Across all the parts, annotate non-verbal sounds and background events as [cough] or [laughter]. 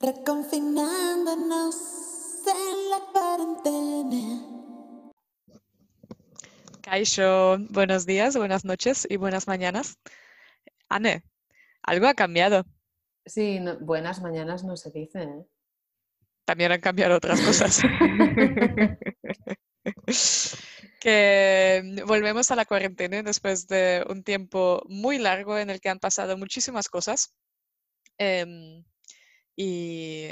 reconfinándonos en la cuarentena. Kaisho, buenos días, buenas noches y buenas mañanas. Anne, algo ha cambiado. Sí, no- buenas mañanas no se dice, ¿eh? También han cambiado otras cosas. [laughs] que volvemos a la cuarentena después de un tiempo muy largo en el que han pasado muchísimas cosas. Em, y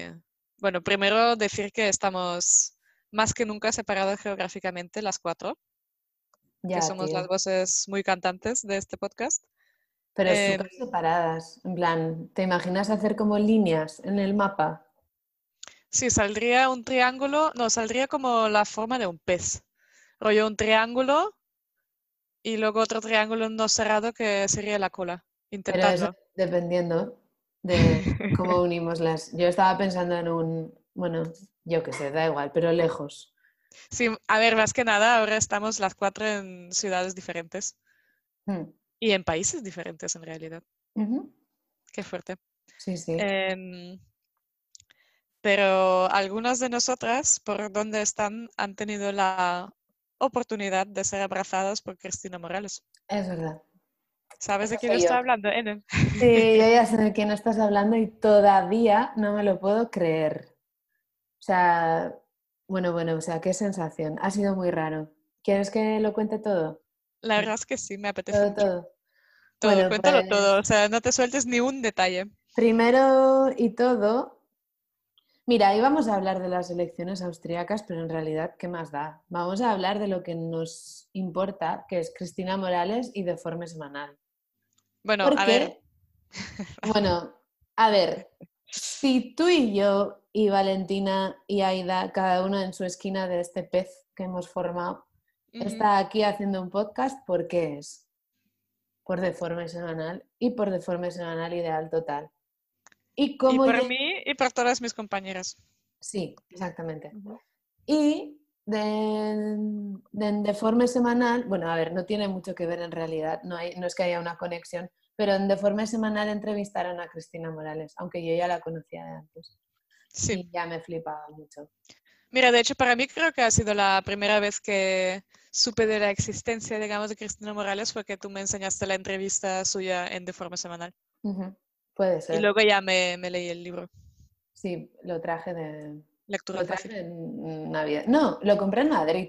bueno, primero decir que estamos más que nunca separados geográficamente las cuatro, Ya, que somos tío. las voces muy cantantes de este podcast. Pero em, súper separadas. En plan, ¿te imaginas hacer como líneas en el mapa? Sí, saldría un triángulo, no, saldría como la forma de un pez. Rollo un triángulo y luego otro triángulo no cerrado que sería la cola. Pero eso Intentadlo. dependiendo de cómo [laughs] unimos las. Yo estaba pensando en un. Bueno, yo qué sé, da igual, pero lejos. Sí, a ver, más que nada, ahora estamos las cuatro en ciudades diferentes Hmm. y en países diferentes en realidad. Qué fuerte. Sí, sí. Em, pero algunas de nosotras, por donde están, han tenido la oportunidad de ser abrazadas por Cristina Morales. Es verdad. ¿Sabes de quién estoy yo. hablando, Enen? Sí, yo ya sé de quién estás hablando y todavía no me lo puedo creer. O sea, bueno, bueno, o sea, qué sensación. Ha sido muy raro. ¿Quieres que lo cuente todo? La verdad es que sí, me apetece Todo, mucho. todo. Todo, Bueno, cuéntalo pues- todo, o sea, no te sueltes ni un detalle. Primero y todo, mira, íbamos a hablar de las elecciones austríacas, pero en realidad, ¿qué más da? Vamos a hablar de lo que nos importa, que es Cristina Morales y Deforme Semanal. Bueno, ¿Por a qué? ver, [laughs] Bueno, a ver, si tú y yo y Valentina y Aida, cada uno en su esquina de este pez que hemos formado, está aquí haciendo un podcast, ¿por qué es? Por Deforme Semanal y por Deforme Semanal Ideal Total. Y y como por mí y por todas mis compañeras. Sí, exactamente. Y de, de en Deforme Semanal, bueno, a ver, no tiene mucho que ver en realidad, no, hay, no es que haya una conexión, pero en Deforme Semanal entrevistaron a Cristina Morales, aunque yo ya la conocía de antes. Sí, Y ya me flipaba mucho. mira, de hecho, para mí creo que ha sido la primera vez que supe de la existencia, digamos, de Cristina Morales, fue que tú me enseñaste la entrevista suya en Deforme Semanal. Ujú, Puede Y ser. luego ya me, me leí el libro, Sí, lo traje de... Lectura Lo traje fácil. en Navidad. No, lo compré en Madrid,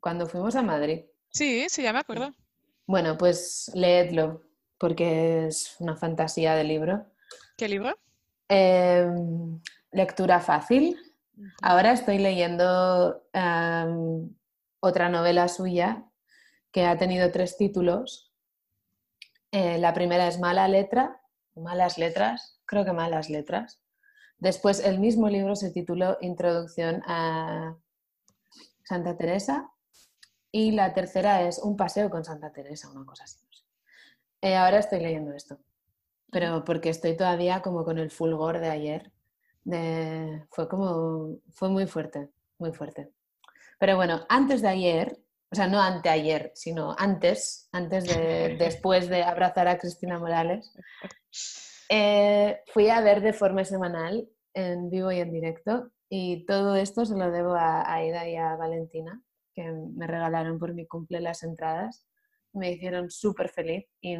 cuando fuimos a Madrid. Sí, sí, ya me acuerdo. Bueno, pues leedlo, porque es una fantasía de libro. ¿Qué libro? Em, lectura fácil. Ahora estoy leyendo am, otra novela suya que ha tenido tres títulos. Eh, la primera es Mala Letra, Malas Letras, creo que Malas Letras. Después el mismo libro se tituló Introducción a Santa Teresa y la tercera es Un paseo con Santa Teresa, una cosa así. Eh, ahora estoy leyendo esto, pero porque estoy todavía como con el fulgor de ayer. De, fue como, fue muy fuerte, muy fuerte. Pero bueno, antes de ayer, o sea, no anteayer, sino antes, antes de, [laughs] después de abrazar a Cristina Morales, eh, fui a ver Deforme Semanal en vivo y en directo y todo esto se lo debo a Aida y a Valentina, que me regalaron por mi cumple las entradas. Me hicieron súper feliz y,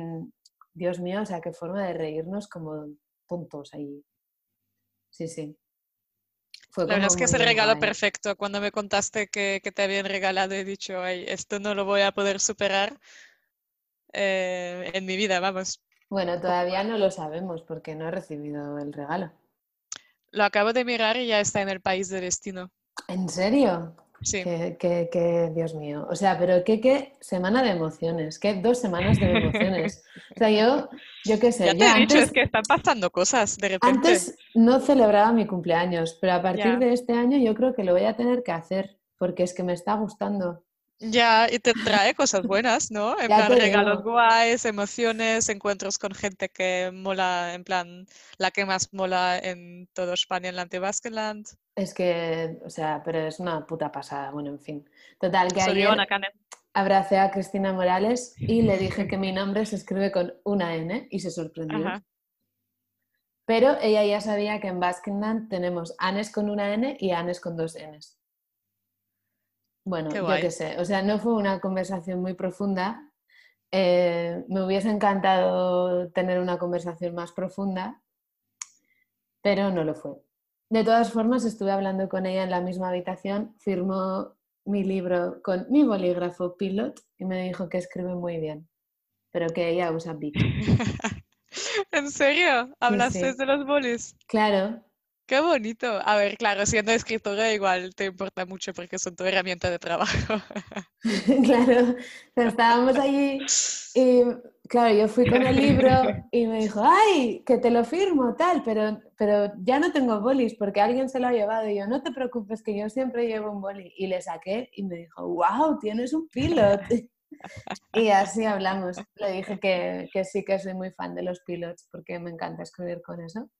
Dios mío, o sea, qué forma de reírnos como tontos ahí. Sí, sí. Fue La verdad es que es el regalo guay. perfecto. Cuando me contaste que, que te habían regalado, he dicho, ay, esto no lo voy a poder superar eh, en mi vida, vamos. Bueno, todavía no lo sabemos porque no he recibido el regalo. Lo acabo de mirar y ya está en el país de destino. ¿En serio? Sí. Que, que- que, Dios mío. O sea, pero qué, qué semana de emociones, qué dos semanas de emociones. O sea, yo, yo qué sé, Ya yo te he dicho, antes, es que están pasando cosas de repente. antes no celebraba mi cumpleaños, pero a partir Ya. de este año yo creo que lo voy a tener que hacer porque es que me está gustando. Ya, y te trae cosas buenas, ¿no? En Ya plan, regalos digo. guays, emociones, encuentros con gente que mola, en plan, la que más mola en todo España, en la Antibaskeland. Es que, o sea, pero es una puta pasada. Bueno, en fin. Total, que ayer abracé a Cristina Morales y le dije que [laughs] mi nombre se escribe con una N y se sorprendió. Ajá. Pero ella ya sabía que en Basketland tenemos Anes con una N y Anes con dos Ns. Bueno, Qué yo qué sé, o sea, no fue una conversación muy profunda. Eh, me hubiese encantado tener una conversación más profunda, pero no lo fue. De todas formas, estuve hablando con ella en la misma habitación, firmó mi libro con mi bolígrafo Pilot y me dijo que escribe muy bien, pero que ella usa Bic. [laughs] ¿En serio? ¿Hablaste sí. de los bolis? Claro, Qué bonito. A ver, claro, siendo escritora igual te importa mucho porque son tu herramienta de trabajo. [laughs] claro, pero estábamos allí y claro, yo fui con el libro y me dijo, ay, que te lo firmo, tal, pero, pero ya no tengo bolis porque alguien se lo ha llevado y yo, no te preocupes que yo siempre llevo un boli y le saqué y me dijo, wow, tienes un pilot. Y así hablamos. Le dije que, que sí que soy muy fan de los pilots porque me encanta escribir con eso.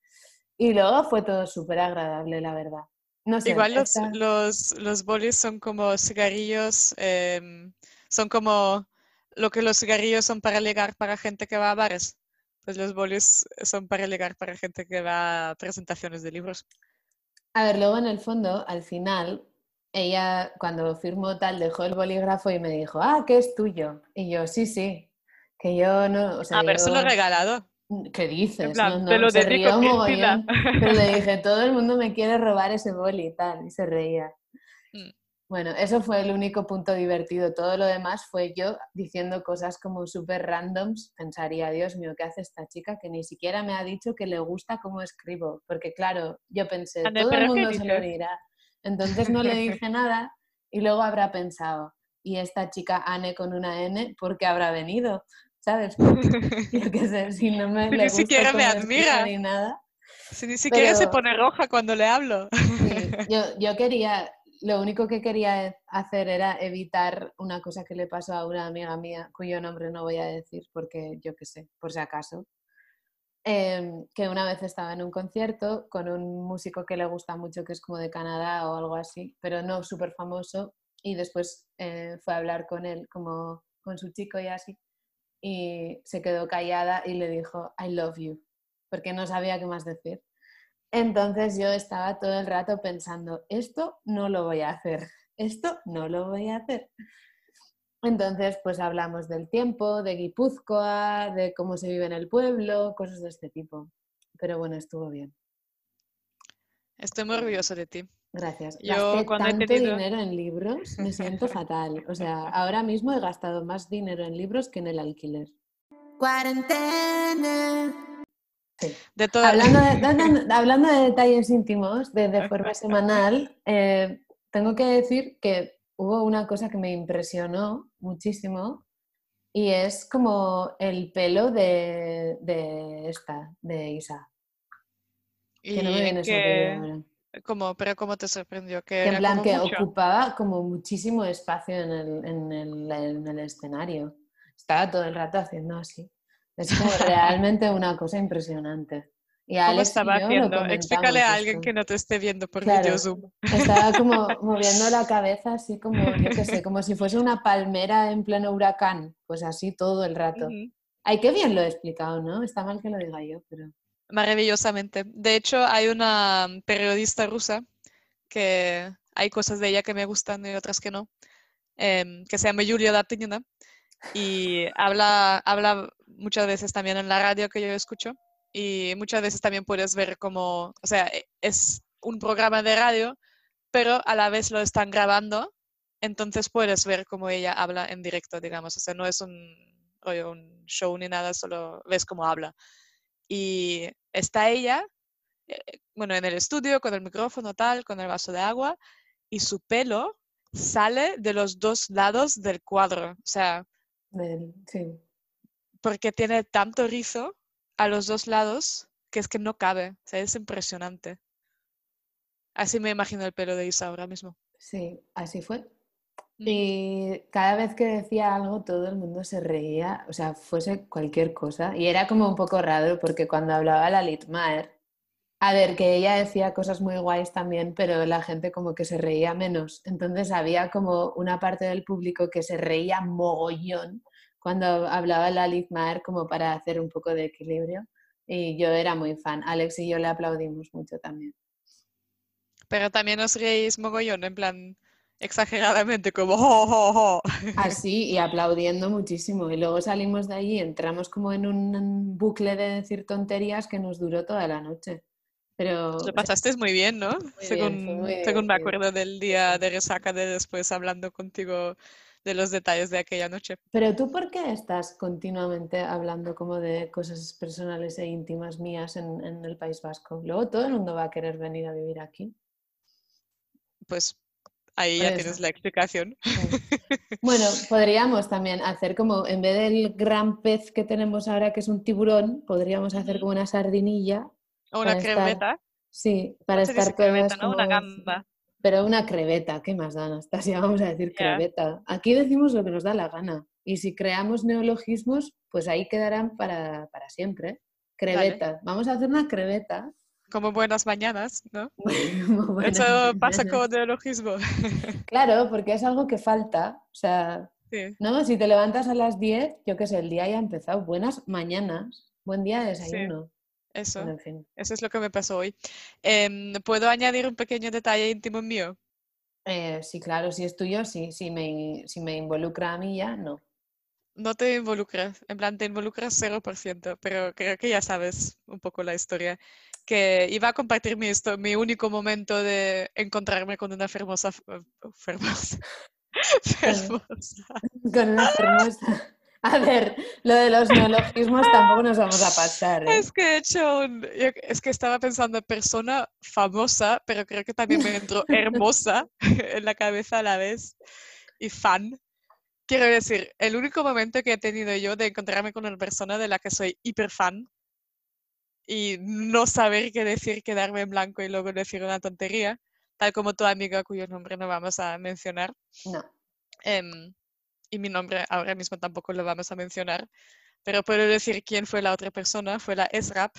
Y luego fue todo súper agradable, la verdad. No sé, Igual los, los, los bolis son como cigarrillos, em, son como lo que los cigarrillos son para ligar para gente que va a bares. Pues los bolis son para ligar para gente que va a presentaciones de libros. A ver, luego en el fondo, al final, ella cuando firmó tal dejó el bolígrafo y me dijo, ah, que es tuyo. Y yo, sí, sí, que yo no, o sea, A ver, se lo he yo- regalado. ¿Qué dices? Plan, no, te no, lo se dedico, rió Cristina. mogollón. Pero le dije, [laughs] todo el mundo me quiere robar ese boli y tal, y se reía. Mm. Bueno, eso fue el único punto divertido. Todo lo demás fue yo diciendo cosas como súper randoms. Pensaría, Dios mío, ¿qué hace esta chica? Que ni siquiera me ha dicho que le gusta cómo escribo. Porque claro, yo pensé, Ande, todo el ¿pero qué mundo se lo dirá. Entonces no le dije [laughs] nada y luego habrá pensado, ¿y esta chica Anne con una N por qué habrá venido? ¿Sabes? Yo qué sé, si no me Si le ni siquiera me admira. ni nada. Si ni siquiera se Pero- pone roja cuando le hablo. Sí, [laughs] yo, yo quería, lo único que quería hacer era evitar una cosa que le pasó a una amiga mía, cuyo nombre no voy a decir porque yo qué sé, por si acaso. Em, que una vez estaba en un concierto con un músico que le gusta mucho, que es como de Canadá o algo así, pero no súper famoso, y después eh, fue a hablar con él, como con su chico y así, y se quedó callada y le dijo, I love you, porque no sabía qué más decir. Entonces yo estaba todo el rato pensando, esto no lo voy a hacer, esto no lo voy a hacer. Entonces, pues hablamos del tiempo, de Guipúzcoa, de cómo se vive en el pueblo, cosas de este tipo. Pero bueno, estuvo bien. Estoy muy orgulloso de ti. Gracias. Yo Gasté cuando he tanto tenido- dinero en libros, me siento [laughs] fatal. O sea, ahora mismo he gastado más dinero en libros que en el alquiler. Cuarentena. Sí. De todas Hablando de, [laughs] hablando- hablando de detalles íntimos de, de [laughs] forma semanal, eh, tengo que decir que hubo una cosa que me impresionó muchísimo y es como el pelo de, de esta, de Isa. Que no me viene que. Como, pero cómo te sorprendió que Que en plan que mucho. ocupaba como muchísimo espacio en el, en el- en el escenario. Estaba todo el rato haciendo así. Es como [laughs] realmente una cosa impresionante. Y ¿Cómo y estaba yo lo haciendo? Explícale a alguien esto. que no te esté viendo por Claro. videozoom. Estaba como [laughs] moviendo la cabeza así como, yo qué sé, como si fuese una palmera en pleno huracán. Pues así todo el rato. Ujú. Ay, qué bien lo he explicado, ¿no? Está mal que lo diga yo, pero... Maravillosamente. De hecho, hay una mm, periodista rusa que hay cosas de ella que me gustan y otras que no, em, que se llama Yulia Latinina y habla, habla muchas veces también en la radio que yo escucho y muchas veces también puedes ver como, o sea, e- es un programa de radio, pero a la vez lo están grabando, entonces puedes ver cómo ella habla en directo, digamos, o sea, no es un, un show ni nada, solo ves cómo habla. Y está ella, eh, bueno, en el estudio con el micrófono tal, con el vaso de agua, y su pelo sale de los dos lados del cuadro, o sea, sí. porque tiene tanto rizo a los dos lados que es que no cabe, o sea, es impresionante. Así me imagino el pelo de Isa ahora mismo. Sí, así fue. Y cada vez que decía algo todo el mundo se reía, o sea, fuese cualquier cosa. Y era como un poco raro porque cuando hablaba la Litmaer, a ver, que ella decía cosas muy guays también, pero la gente como que se reía menos. Entonces había como una parte del público que se reía mogollón cuando hablaba la Litmaer como para hacer un poco de equilibrio. Y yo era muy fan. Alex y yo le aplaudimos mucho también. Pero también os reís mogollón, en plan exageradamente, como "Jo, jo, jo". Así, y aplaudiendo muchísimo. Y luego salimos de allí entramos como en un bucle de decir tonterías que nos duró toda la noche. Pero Lo pasasteis muy bien, ¿no? según, muy según me acuerdo del día de resaca de después hablando contigo de los detalles de aquella noche. Pero tú, ¿por qué estás continuamente hablando como de cosas personales e íntimas mías en, en el País Vasco? Luego todo el mundo va a querer venir a vivir aquí. Pues ahí ya tienes la explicación. [laughs] Bueno, podríamos también hacer como, en vez del gran pez que tenemos ahora, que es un tiburón, podríamos hacer como una sardinilla. O una estar creveta. Sí, para estar creveta, ¿no? Una como- gamba. Pero una creveta, ¿qué más da, Anastasia? Vamos a decir creveta. Aquí decimos lo que nos da la gana. Y si creamos neologismos, pues ahí quedarán para, para siempre. Creveta. Vamos a hacer una creveta. Como buenas mañanas, ¿no? [laughs] Eso pasa con neologismo. [laughs] Claro, porque es algo que falta. O sea, Sí. ¿no? Si te levantas a las 10, yo qué sé, el día ya ha empezado. Buenas mañanas. Buen día de Sí. desayuno. Eso, Bueno, en fin. eso es lo que me pasó hoy. Em, ¿puedo añadir un pequeño detalle íntimo mío? Eh, sí, claro, si es tuyo, sí. Si me, si me involucra a mí ya, no. No te involucras, en plan te involucras 0%, pero creo que ya sabes un poco la historia. Que iba a compartir mi, mi único momento de encontrarme con una eh, fermosa, [laughs] fermosa. Con una hermosa. A ver, lo de los neologismos tampoco nos vamos a pasar, ¿eh? Es que he hecho un, yo- es que estaba pensando persona famosa, pero creo que también me entró [laughs] hermosa [laughs] en la cabeza a la vez y fan. Quiero decir, el único momento que he tenido yo de encontrarme con una persona de la que soy hiper fan y no saber qué decir, quedarme en blanco y luego decir una tontería, tal como tu amiga cuyo nombre no vamos a mencionar. No. em, y mi nombre ahora mismo tampoco lo vamos a mencionar, pero puedo decir quién fue la otra persona, fue la SRAP,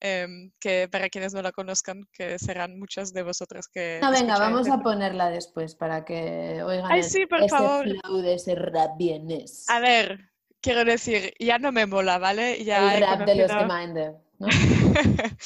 em, que para quienes no la conozcan, que serán muchas de vosotras que... No, venga, vamos a ponerla después para que oigan Ay, el- sí, por ese favor. flow de ese rap bienes. A ver, quiero decir, ya no me mola, ¿vale? Ya el rap de los conocido- Gemeinde, [laughs]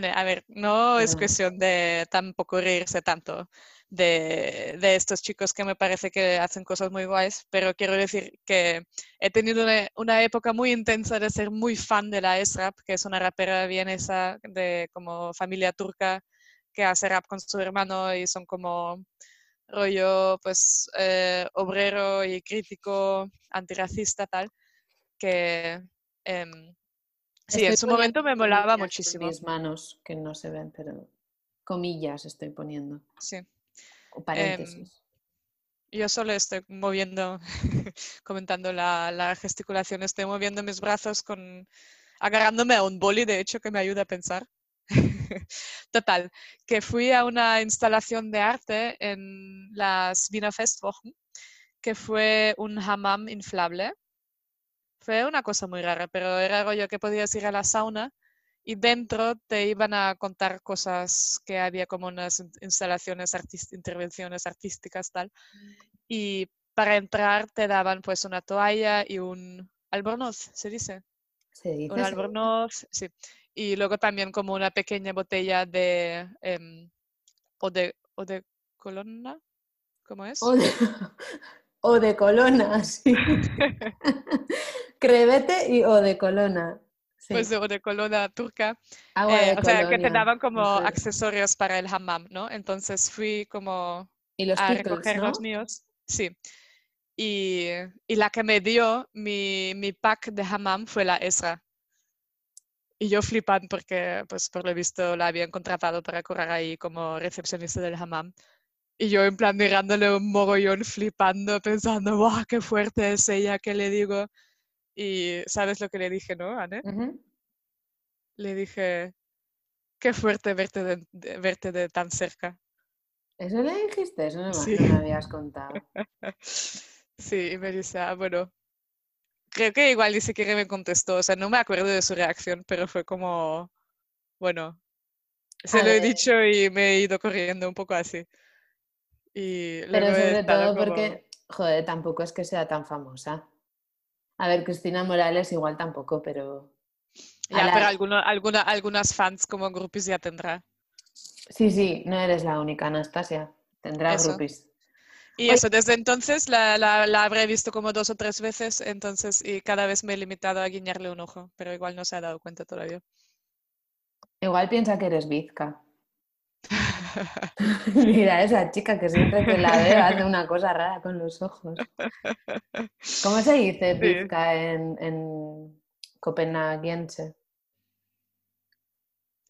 ¿no? A ver, no es cuestión de tampoco reírse tanto de, de estos chicos que me parece que hacen cosas muy guays, pero quiero decir que he tenido una, una época muy intensa de ser muy fan de la S-Rap, que es una rapera vienesa de como familia turca que hace rap con su hermano y son como rollo pues eh, obrero y crítico, antirracista tal, que em, sí, en su momento me molaba muchísimo. Mis manos, que no se ven, pero comillas estoy poniendo. Sí. O paréntesis. Yo solo estoy moviendo, [laughs] comentando la, la gesticulación, estoy moviendo mis brazos con, agarrándome a un boli, de hecho, que me ayuda a pensar. [laughs] Total, que fui a una instalación de arte en las Wiener Festwochen, que fue un hammam inflable. Fue una cosa muy rara, pero era rollo que podías ir a la sauna y dentro te iban a contar cosas que había como unas in- instalaciones, artis- intervenciones artísticas, tal. Y para entrar te daban pues una toalla y un albornoz, ¿se dice? ¿Se dice? Un albornoz, sí. Y luego también como una pequeña botella de em, o de o de colonna, ¿cómo es? O de, [laughs] o de colona, sí. [laughs] [laughs] Crevete y o de colona. Sí. Pues de, o de colonna turca. Agua Eh, de o sea, que te daban como mujer. accesorios para el hammam, ¿no? Entonces fui como Y los a pickles, recoger ¿no? los míos. Sí. Y, y la que me dio mi, mi pack de hammam fue la Esra. Y yo flipando porque, pues por lo visto, la habían contratado para correr ahí como recepcionista del hammam. Y yo en plan mirándole un mogollón, flipando, pensando, ¡wow, qué fuerte es ella! ¿Qué le digo? Y ¿sabes lo que le dije, no, Anne? Le dije, qué fuerte verte de, de- verte de tan cerca. ¿Eso le dijiste? Eso no me, Sí. me habías contado. [laughs] Sí, y me dice, ah, bueno, creo que igual ni siquiera me contestó, o sea, no me acuerdo de su reacción, pero fue como, bueno, se A lo he ver. dicho y me he ido corriendo un poco así. Y Pero sobre todo como- porque, joder, tampoco es que sea tan famosa. A ver, Cristina Morales igual tampoco, pero Ya, la- pero alguno- alguna- algunas fans como groupies ya tendrá. Sí, sí, no eres la única, Anastasia. Tendrá Eso. groupies. Y Oye. eso, desde entonces la, la- la habré visto como dos o tres veces, entonces, y cada vez me he limitado a guiñarle un ojo, pero igual no se ha dado cuenta todavía. Igual piensa que eres Vizca. [laughs] Mira, esa chica que siempre que la veo hace una cosa rara con los ojos. ¿Cómo se dice Sí. Vizca en, en copenhaguense?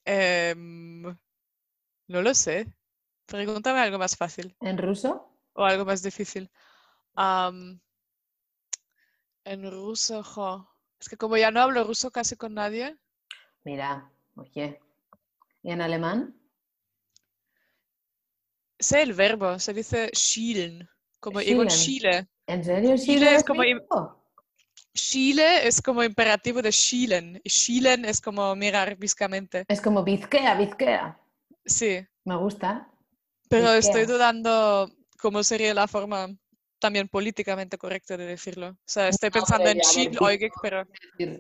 Em, no lo sé. Pregúntame algo más fácil ¿En ruso? o algo más difícil. En ruso, jo. Es que como ya no hablo ruso casi con nadie, Mira, oye. ¿Y en alemán? Sé el verbo, se dice schielen, como Egon Schielen. Schiele. ¿En serio? Chile ¿Chile es como? Schiele es como imperativo de schielen y es como mirar viscamente. Es como Vizquea, Vizquea. Sí, Me gusta. pero estoy dudando cómo sería la forma también políticamente correcta de decirlo. O sea, estoy No, pensando en a Schieleugig, pero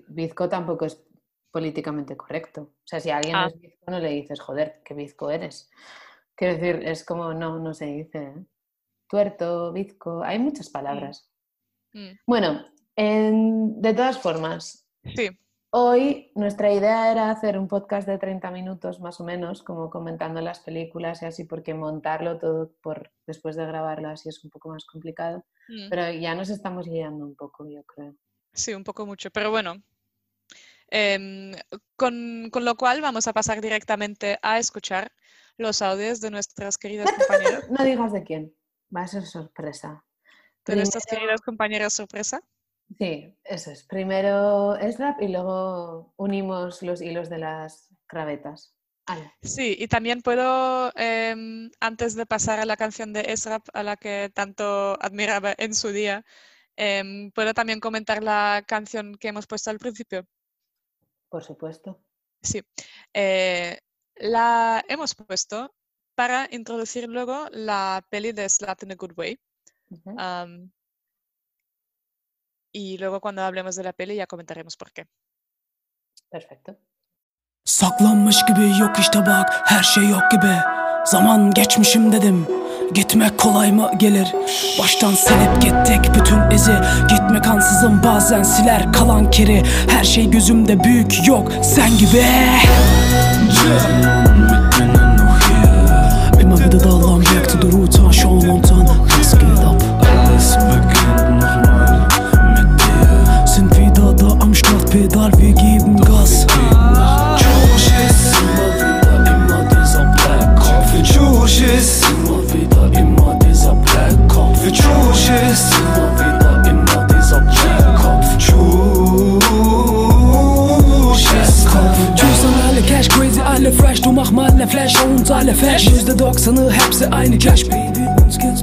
bizco tampoco es políticamente correcto. O sea, si alguien Ah. es bizco, no le dices, joder, qué bizco eres. Quiero decir, es como, no, no se dice. ¿eh? Tuerto, bizco, hay muchas palabras. mm, Bueno, en- de todas formas, sí, hoy nuestra idea era hacer un podcast de 30 minutos más o menos, como comentando las películas y así, porque montarlo todo por, después de grabarlo así es un poco más complicado. mm, Pero ya nos estamos guiando un poco, yo creo. sí, un poco mucho, pero bueno. Em, con, con lo cual vamos a pasar directamente a escuchar los audios de nuestras queridas compañeras, No digas de quién, va a ser sorpresa. de nuestras queridas compañeras sorpresa. Sí, eso es. Primero es rap y luego unimos los hilos de las cravetas. Ala. Sí, y también puedo, em, antes de pasar a la canción de Esrap, a la que tanto admiraba en su día, em, puedo también comentar la canción que hemos puesto al principio. Por supuesto. Sí, eh, la hemos puesto para introducir luego la peli de Slut in a Good Way. Ujú. am, y luego cuando hablemos de la peli ya comentaremos por qué. Perfecto. Saklanmış gibi yok işte bak her şey yok gibi Zaman geçmişim dedim Gitmek kolay mı gelir Baştan silip gittik bütün izi Gitmek ansızın bazen siler kalan kiri Her şey gözümde büyük yok sen gibi Immer wieder da lang jagte der Route, schon und dann, was geht ab? Alle fresh Du mach mal ne Flash und alle Flash. %90'ı hepsi aynı Cash Baby uns geht's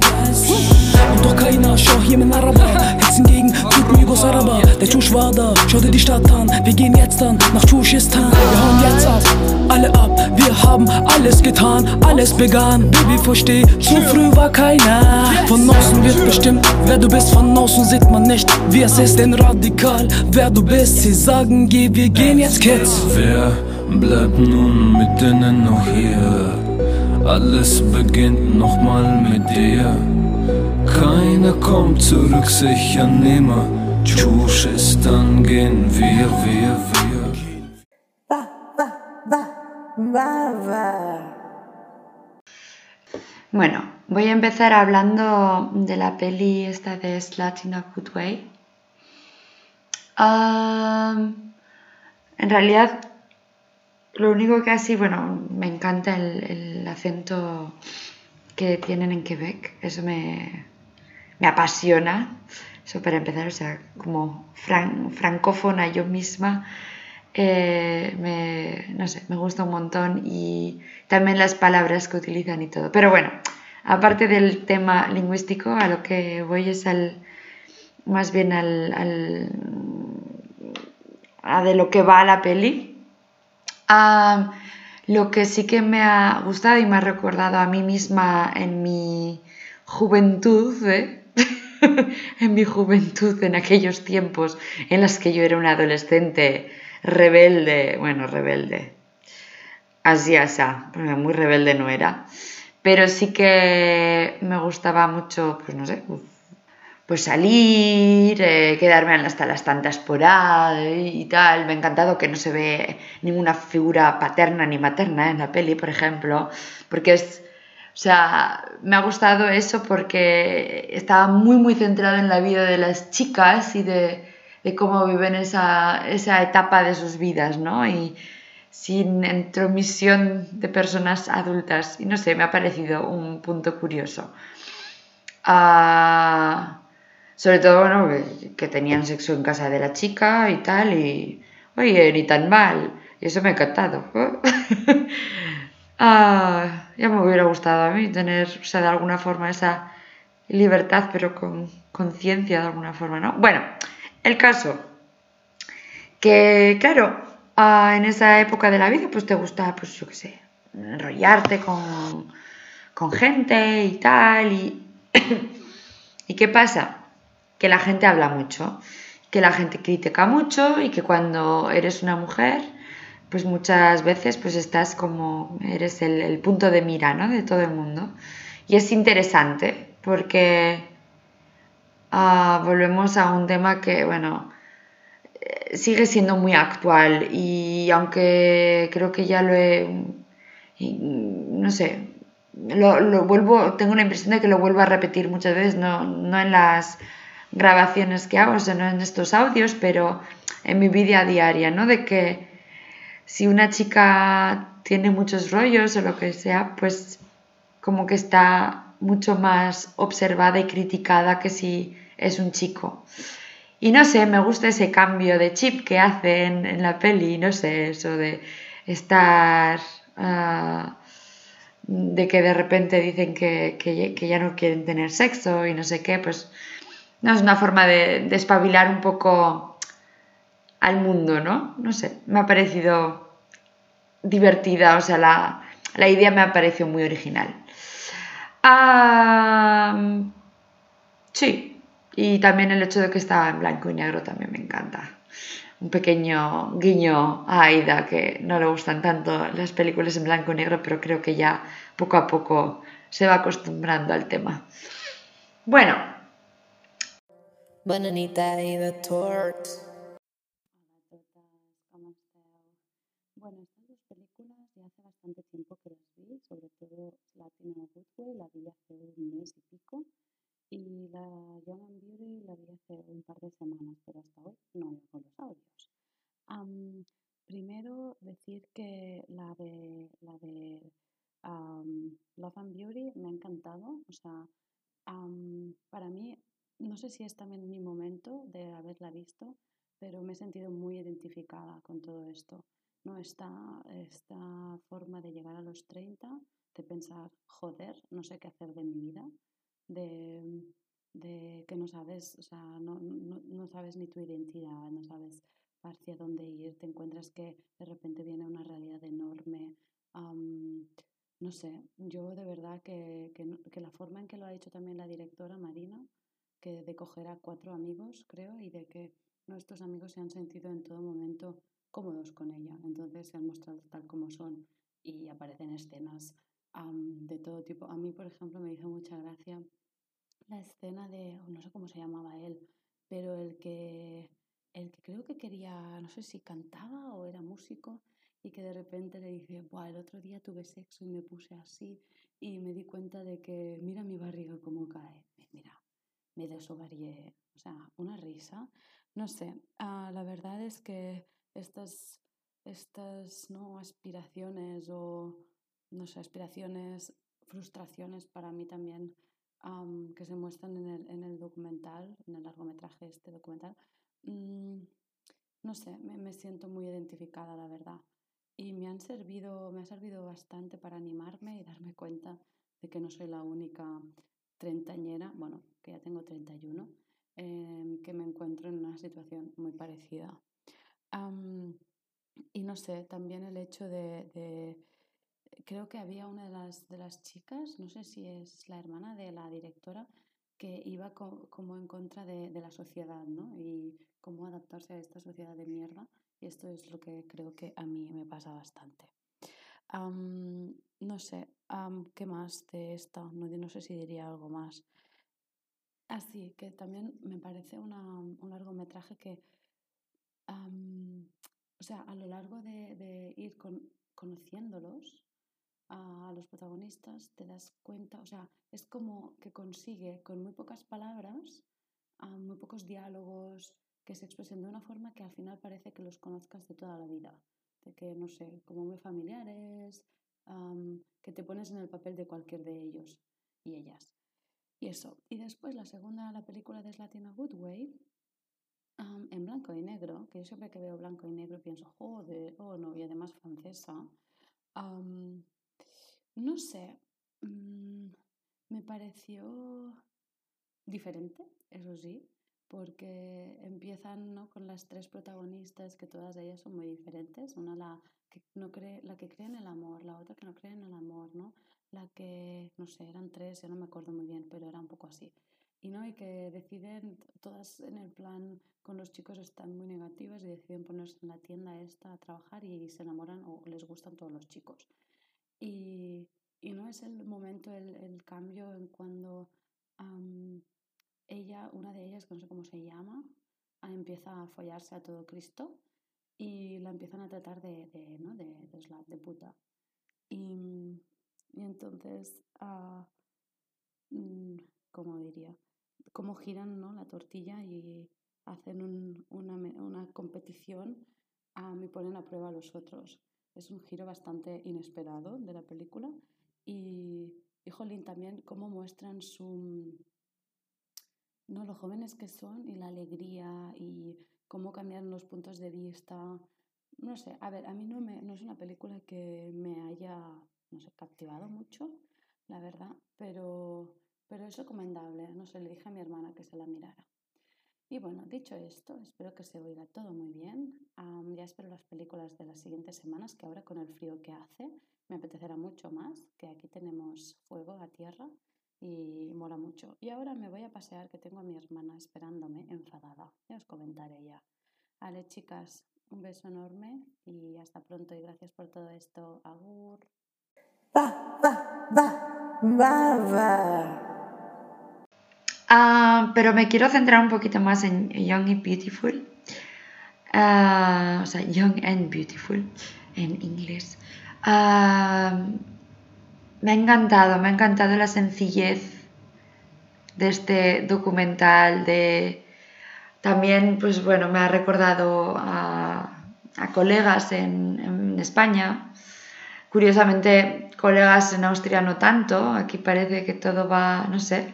Und doch keiner schaut hier mit Araba Hetzen gegen Typen Jugos Araba Der Tusch war da, schau dir die Stadt an. Wir gehen jetzt dann nach Tuschistan Wir hauen jetzt ab, alle ab. Wir haben alles getan, alles begann. Baby versteh, zu früh war keiner. Von außen wird bestimmt, wer du bist. Von außen sieht man nicht, wie es ist denn radikal Wer du bist, sie sagen geh, wir gehen jetzt Kids. Wer bleibt nun mit denen noch hier? Alles beginnt nochmal mit dir. Keiner kommt zurück, sicher nimmer. Josh ist, dann gehen wir, wir, wir. Va, va, va, va, va. Bueno, voy a empezar hablando de la peli esta de Slut in a Good Way. Am, en realidad, lo único que así, bueno, me encanta el, el acento que tienen en Quebec. Eso me, me apasiona. Eso para empezar, o sea, como fran- francófona yo misma, eh, me, no sé, me gusta un montón y también las palabras que utilizan y todo. Pero bueno, aparte del tema lingüístico, a lo que voy es al, más bien al, al- a de lo que va la peli. Lo que sí que me ha gustado y me ha recordado a mí misma en mi juventud, ¿eh? [laughs] en mi juventud, en aquellos tiempos en los que yo era una adolescente rebelde, bueno, rebelde, así, así, muy rebelde no era, pero sí que me gustaba mucho, pues no sé, pues salir, eh, quedarme hasta las tantas por ahí y tal. Me ha encantado que no se ve ninguna figura paterna ni materna en la peli, por ejemplo, porque es, o sea, me ha gustado eso porque estaba muy, muy centrado en la vida de las chicas y de, cómo viven esa, esa etapa de sus vidas, ¿no? Y, sin intromisión de personas adultas. Y no sé, me ha parecido un punto curioso. Ah, sobre todo, bueno, que, tenían sexo en casa de la chica y tal, y oye, ni tan mal. Y eso me ha encantado. [laughs] ah, ya me hubiera gustado a mí tener, o sea, de alguna forma esa libertad, pero con conciencia de alguna forma, ¿no? Bueno, el caso, que claro, Ah, en esa época de la vida, pues te gusta, pues yo qué sé, enrollarte con, con gente y tal. Y, [coughs] ¿Y qué pasa? Que la gente habla mucho, que la gente critica mucho y que cuando eres una mujer, pues muchas veces pues estás como, eres el, punto de mira, ¿no? De todo el mundo. Y es interesante porque ah, volvemos a un tema que, bueno, sigue siendo muy actual y aunque creo que ya lo he, no sé, lo, vuelvo, tengo la impresión de que lo vuelvo a repetir muchas veces, no, no en las grabaciones que hago, sino en estos audios, pero en mi vida diaria, ¿no? De que si una chica tiene muchos rollos o lo que sea, pues como que está mucho más observada y criticada que si es un chico. Y no sé, me gusta ese cambio de chip que hacen en la peli, no sé, eso de estar... Ah, de que de repente dicen que, ya no quieren tener sexo y no sé qué, pues no es una forma de, de espabilar un poco al mundo, ¿no? No sé, me ha parecido divertida, o sea, la, la idea me ha parecido muy original. Ah, sí, y también el hecho de que estaba en blanco y negro también me encanta. Un pequeño guiño a Aida, que no le gustan tanto las películas en blanco y negro, pero creo que ya poco a poco se va acostumbrando al tema. Bueno. Bananita Aida Tort. Bueno, estas dos películas ya hace bastante tiempo que las vi, sobre todo Latino Footway, la vi hace un mes y pico. Y la Young and Beauty la vi hace un par de semanas, pero hasta hoy no oigo los audios. primero decir que la de, la de Love and Beauty me ha encantado. O sea, para mí, no sé si es también mi momento de haberla visto, pero me he sentido muy identificada con todo esto. ¿no? Esta, esta forma de llegar a los 30, de pensar, joder, no sé qué hacer de mi vida de, de que no sabes, o sea, no, no, no, sabes ni tu identidad, no sabes hacia dónde ir, te encuentras que de repente viene una realidad enorme. no sé, yo de verdad que, que, que, la forma en que lo ha dicho también la directora Marina, que de coger a cuatro amigos, creo, y de que nuestros amigos se han sentido en todo momento cómodos con ella, entonces se han mostrado tal como son y aparecen escenas de todo tipo. A mí, por ejemplo, me hizo mucha gracia la escena de, no sé cómo se llamaba él, pero el que, el que creo que quería, no sé si cantaba o era músico, y que de repente le dice, Buah, el otro día tuve sexo y me puse así y me di cuenta de que mira mi barriga cómo cae, me desovarié, o sea, una risa, no sé, ah, la verdad es que estas, estas ¿no? aspiraciones o, no sé, aspiraciones, frustraciones para mí también que se muestran en el, en el, documental, en el largometraje este documental, mm, no sé, me, me, siento muy identificada, la verdad. Y me, han servido, me ha servido bastante para animarme y darme cuenta de que no soy la única treintañera, bueno, que ya tengo 31, eh, que me encuentro en una situación muy parecida. y no sé, también el hecho de, de creo que había una de las, de las chicas, no sé si es la hermana de la directora, que iba como en contra de, de, la sociedad, ¿no? Y cómo adaptarse a esta sociedad de mierda Y esto es lo que creo que a mí me pasa bastante. Am, no sé, am, ¿qué más de esta? No, sé si diría algo más. Así que también me parece una- un largometraje que, am, o sea, a lo largo de, ir con- conociéndolos, a los protagonistas, te das cuenta, o sea, es como que consigue con muy pocas palabras, a muy pocos diálogos, que se expresen de una forma que al final parece que los conozcas de toda la vida, de que, no sé, como muy familiares, am, que te pones en el papel de cualquier de ellos y ellas. Y eso. Y después la segunda, la película de Slatina Goodway, am, en blanco y negro, que yo siempre que veo blanco y negro pienso, joder, oh no, y además francesa. no sé, mm, me pareció diferente, eso sí, porque empiezan ¿no? con las tres protagonistas, que todas ellas son muy diferentes. Una la que no cree, la que cree en el amor, la otra que no cree en el amor, ¿no? La que, no sé, eran tres, ya no me acuerdo muy bien, pero era un poco así. Y no, y que deciden, todas en el plan con los chicos están muy negativas y deciden ponerse en la tienda esta a trabajar y se enamoran o les gustan todos los chicos. Y, y no es el momento, el, el cambio en cuando am, ella, una de ellas, que no sé cómo se llama, empieza a follarse a todo Cristo y la empiezan a tratar de, ¿no? de, de slut, de puta. Y, y entonces, mm, ¿cómo diría? Cómo giran ¿no? la tortilla y hacen un- una, una competición ah, y ponen a prueba a los otros. Es un giro bastante inesperado de la película y, y jolín, también cómo muestran su, no, lo jóvenes que son y la alegría y cómo cambian los puntos de vista. No sé, a ver, a mí no, me, no es una película que me haya, no sé, captivado mucho, la verdad, pero, pero es recomendable. No sé, le dije a mi hermana que se la mirara. Y bueno, dicho esto, espero que se oiga todo muy bien. Am, ya espero las películas de las siguientes semanas, que ahora con el frío que hace me apetecerá mucho más, que aquí tenemos fuego a tierra y mola mucho. Y ahora me voy a pasear, que tengo a mi hermana esperándome, enfadada. Ya os comentaré ya. Vale, chicas, un beso enorme y hasta pronto y gracias por todo esto. Agur. Ah, pero me quiero centrar un poquito más en Young y Beautiful. Ah, o sea, Young and Beautiful en inglés. Ah, me ha encantado, me ha encantado la sencillez de este documental, de también, pues bueno, me ha recordado a, colegas en, en España. Curiosamente, colegas en Austria no tanto, aquí parece que todo va, no sé,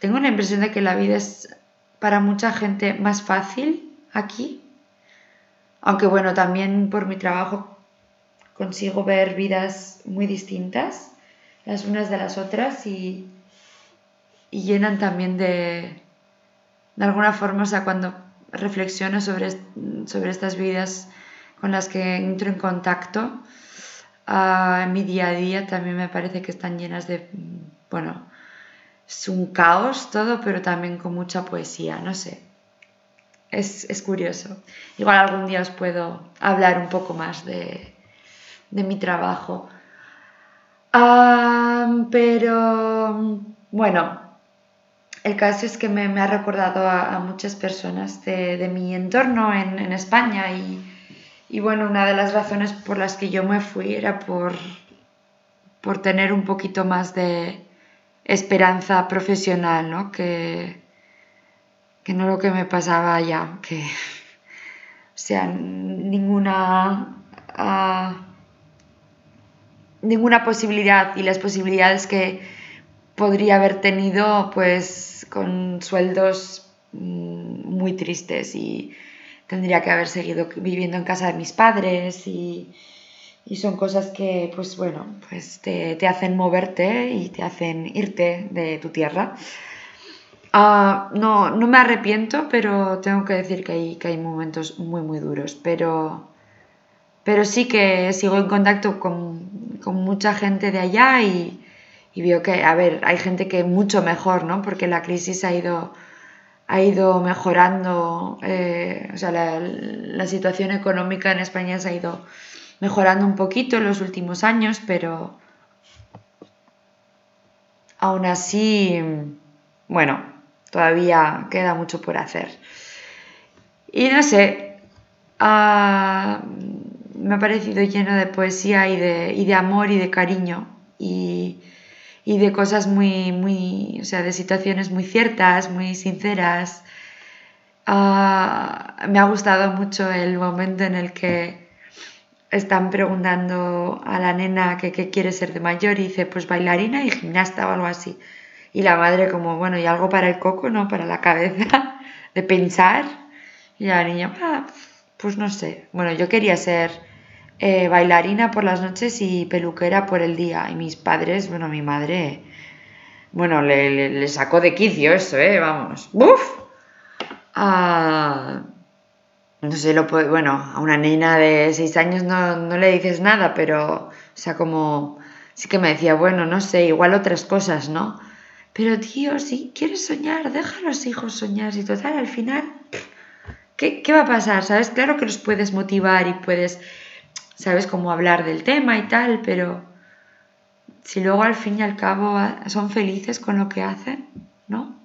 tengo la impresión de que la vida es para mucha gente más fácil aquí. Aunque bueno, también por mi trabajo consigo ver vidas muy distintas, las unas de las otras, y, y llenan también de, de alguna forma, o sea, cuando reflexiono sobre, sobre estas vidas con las que entro en contacto ah, en mi día a día, también me parece que están llenas de, bueno, es un caos todo, pero también con mucha poesía, no sé. Es, es curioso. Igual algún día os puedo hablar un poco más de, de mi trabajo. Pero bueno, el caso es que me, ha recordado a, muchas personas de, de mi entorno en, en España y, y bueno, una de las razones por las que yo me fui era por, por tener un poquito más de esperanza profesional, ¿no? Que, que no lo que me pasaba allá, que, sea, ninguna, ah, ninguna posibilidad y las posibilidades que podría haber tenido, pues, con sueldos mm, muy tristes y tendría que haber seguido viviendo en casa de mis padres y, y son cosas que, pues bueno, pues te, te hacen moverte y te hacen irte de tu tierra. Ah, no, no me arrepiento, pero tengo que decir que hay, que hay momentos muy, muy duros. Pero, pero sí que sigo en contacto con, con mucha gente de allá y, y veo que, a ver, hay gente que mucho mejor, ¿no? Porque la crisis ha ido ha ido mejorando, eh, o sea, la, situación económica en España se ha ido mejorando un poquito en los últimos años, pero aún así, bueno, todavía queda mucho por hacer. Y no sé, ah, me ha parecido lleno de poesía y de, y de amor y de cariño y, y de cosas muy, muy, o sea, de situaciones muy ciertas, muy sinceras. Ah, me ha gustado mucho el momento en el que están preguntando a la nena que qué quiere ser de mayor y dice pues bailarina y gimnasta o algo así. Y la madre como, bueno, y algo para el coco, ¿no? Para la cabeza, [laughs] de pensar. Y la niña, "Ah, pues no sé. Bueno, yo quería ser eh, bailarina por las noches y peluquera por el día. Y mis padres, bueno, mi madre, bueno, le, sacó de quicio eso, ¿eh? Vamos. ¡Buf! Ah, no sé, lo puede- bueno, a una nena de seis años no, no le dices nada, pero, o sea, como, sí que me decía, bueno, no sé, igual otras cosas, ¿no? Pero tío, si quieres soñar, deja a los hijos soñar, y total, al final, ¿qué, qué va a pasar? ¿Sabes? Claro que los puedes motivar y puedes, ¿sabes? Cómo hablar del tema y tal, pero si luego al fin y al cabo son felices con lo que hacen, ¿no?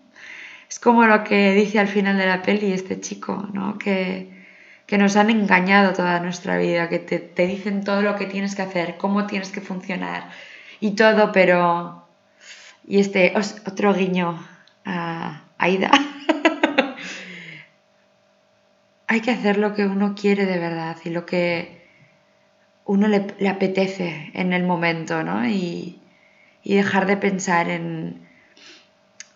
Es como lo que dice al final de la peli este chico, ¿no? Que, que nos han engañado toda nuestra vida, que te, te dicen todo lo que tienes que hacer, cómo tienes que funcionar y todo, pero... Y este otro guiño a Aida. [laughs] Hay que hacer lo que uno quiere de verdad y lo que uno le, le apetece en el momento, ¿no? Y, y dejar de pensar en,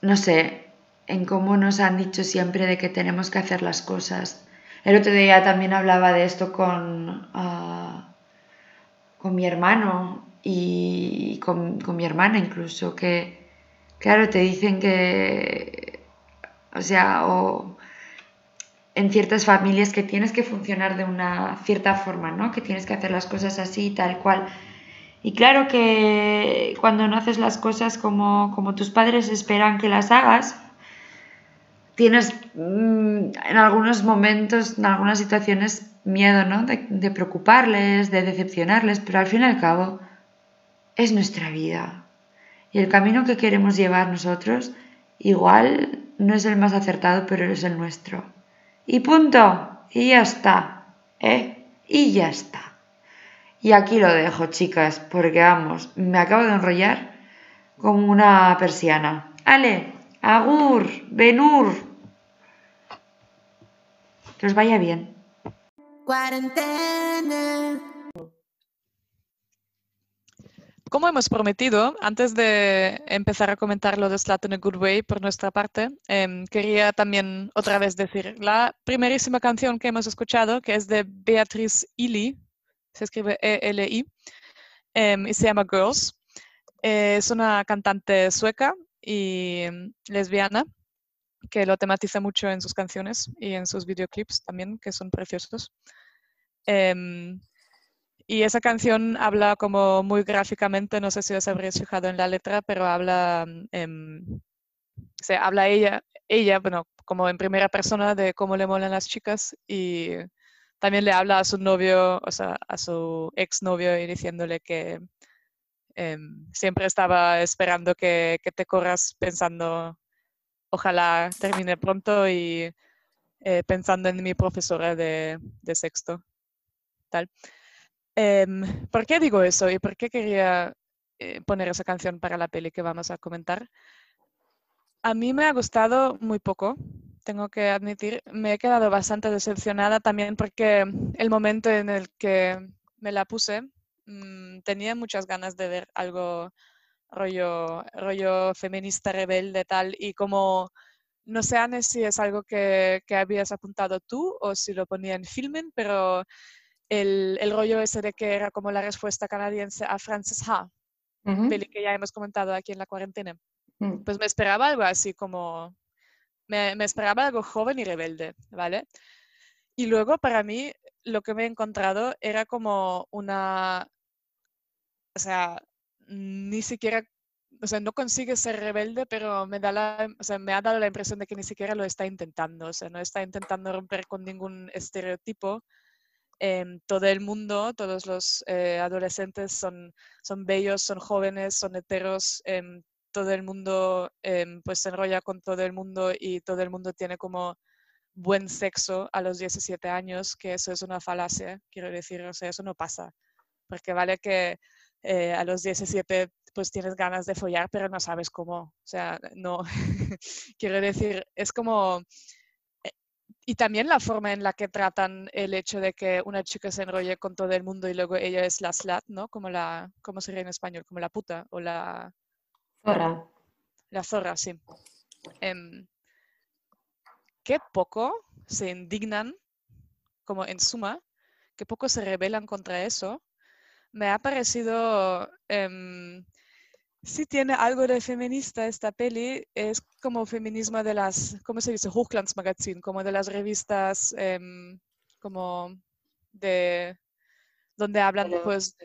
no sé, en cómo nos han dicho siempre de que tenemos que hacer las cosas. El otro día también hablaba de esto con, ah, con mi hermano y con, con mi hermana incluso, que, claro, te dicen que, o sea, o en ciertas familias que tienes que funcionar de una cierta forma, ¿no? Que tienes que hacer las cosas así, tal cual. Y claro que cuando no haces las cosas como, como tus padres esperan que las hagas, tienes mm, en algunos momentos, en algunas situaciones, miedo, ¿no? De, de preocuparles, de decepcionarles, pero al fin y al cabo es nuestra vida. Y el camino que queremos llevar nosotros igual no es el más acertado, pero es el nuestro. Y punto. Y ya está. ¿Eh? Y ya está. Y aquí lo dejo, chicas, porque vamos, me acabo de enrollar como una persiana. Ale, agur, benur. Que os vaya bien. Cuarentena. Como hemos prometido, antes de empezar a comentar lo de Slut in a Good Way por nuestra parte, em, quería también otra vez decir la primerísima canción que hemos escuchado, que es de Beatrice Ili, se escribe E-L-I, em, y se llama Girls. Eh, es una cantante sueca y em, lesbiana que lo tematiza mucho en sus canciones y en sus videoclips también, que son preciosos. Y esa canción habla como muy gráficamente, no sé si os habréis fijado en la letra, pero habla, mm, em, se habla ella, ella, bueno, como en primera persona de cómo le molan las chicas y también le habla a su novio, o sea, a su exnovio y diciéndole que em, siempre estaba esperando que, que te corras pensando, ojalá termine pronto y eh, pensando en mi profesora de, de sexto, tal. Em, ¿por qué digo eso y por qué quería eh, poner esa canción para la peli que vamos a comentar? A mí me ha gustado muy poco, tengo que admitir. Me he quedado bastante decepcionada también porque el momento en el que me la puse mm, tenía muchas ganas de ver algo rollo, rollo feminista rebelde tal y como no sé Anne si es algo que, que habías apuntado tú o si lo ponía en Filmin, pero el, el rollo ese de que era como la respuesta canadiense a Frances Ha, peli que ya hemos comentado aquí en la cuarentena. Mm. Pues me esperaba algo así como, me, me esperaba algo joven y rebelde, ¿vale? Y luego para mí lo que me he encontrado era como una, o sea, ni siquiera o sea, no consigue ser rebelde, pero me, da la, o sea, me ha dado la impresión de que ni siquiera lo está intentando, o sea, no está intentando romper con ningún estereotipo. Em, todo el mundo, todos los eh, adolescentes son, son bellos, son jóvenes, son heteros, em, todo el mundo em, pues se enrolla con todo el mundo y todo el mundo tiene como buen sexo a los 17 años, que eso es una falacia, quiero decir, o sea, eso no pasa, porque vale que eh, a los 17 pues tienes ganas de follar, pero no sabes cómo, o sea, no, [laughs] quiero decir, es como... Y también la forma en la que tratan el hecho de que una chica se enrolle con todo el mundo y luego ella es la slut, ¿no? Como la, ¿cómo sería en español? Como la puta o la, Zorra. la zorra, sí. Em, qué poco se indignan, como en suma, qué poco se rebelan contra eso. Me ha parecido, em, sí tiene algo de feminista esta peli, es como feminismo de las, ¿cómo se dice? Hochglanzmagazin, como de las revistas, em, como de, donde hablan, De pues,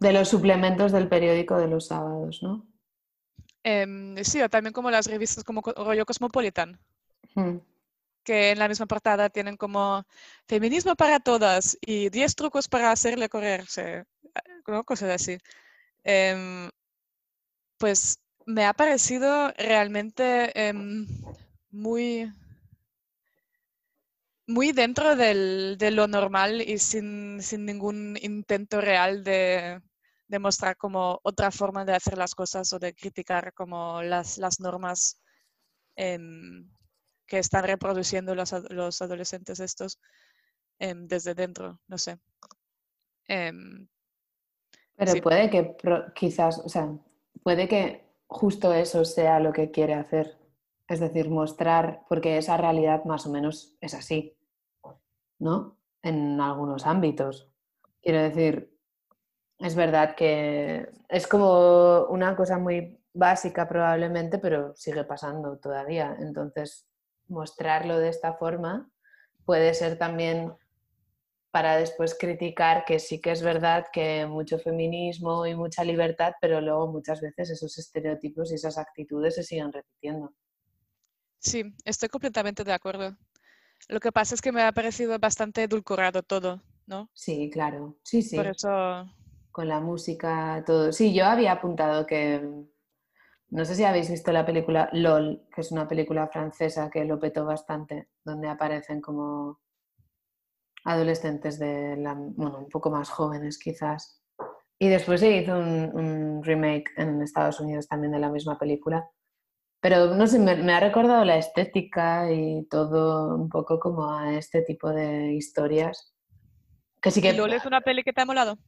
de los suplementos del periódico de los sábados, ¿no? em, sí, o también como las revistas como co- rollo Cosmopolitan. Que en la misma portada tienen como feminismo para todas y 10 trucos para hacerle correrse, ¿no? cosas así. Em, pues me ha parecido realmente em, muy, muy dentro del- de lo normal y sin, sin ningún intento real de, de mostrar como otra forma de hacer las cosas o de criticar como las, las normas em, que están reproduciendo los, los adolescentes estos em, desde dentro, no sé. Pero Sí. puede que pro- quizás, o sea, puede que justo eso sea lo que quiere hacer. Es decir, mostrar, porque esa realidad más o menos es así, ¿no? En algunos ámbitos. Quiero decir, es verdad que es como una cosa muy básica probablemente, pero sigue pasando todavía. Entonces, mostrarlo de esta forma puede ser también para después criticar que sí que es verdad que mucho feminismo y mucha libertad, pero luego muchas veces esos estereotipos y esas actitudes se siguen repitiendo. sí, estoy completamente de acuerdo. Lo que pasa es que me ha parecido bastante edulcorado todo, ¿no? Sí, claro, sí, sí, Por eso, con la música, todo. Sí, yo había apuntado que, no sé si habéis visto la película LOL, que es una película francesa que lo petó bastante, donde aparecen como adolescentes de la, bueno, un poco más jóvenes quizás. Y después se hizo un, un remake en Estados Unidos también de la misma película. Pero no sé, me, me ha recordado la estética y todo un poco como a este tipo de historias. Que sí ¿y que es una peli que te ha molado?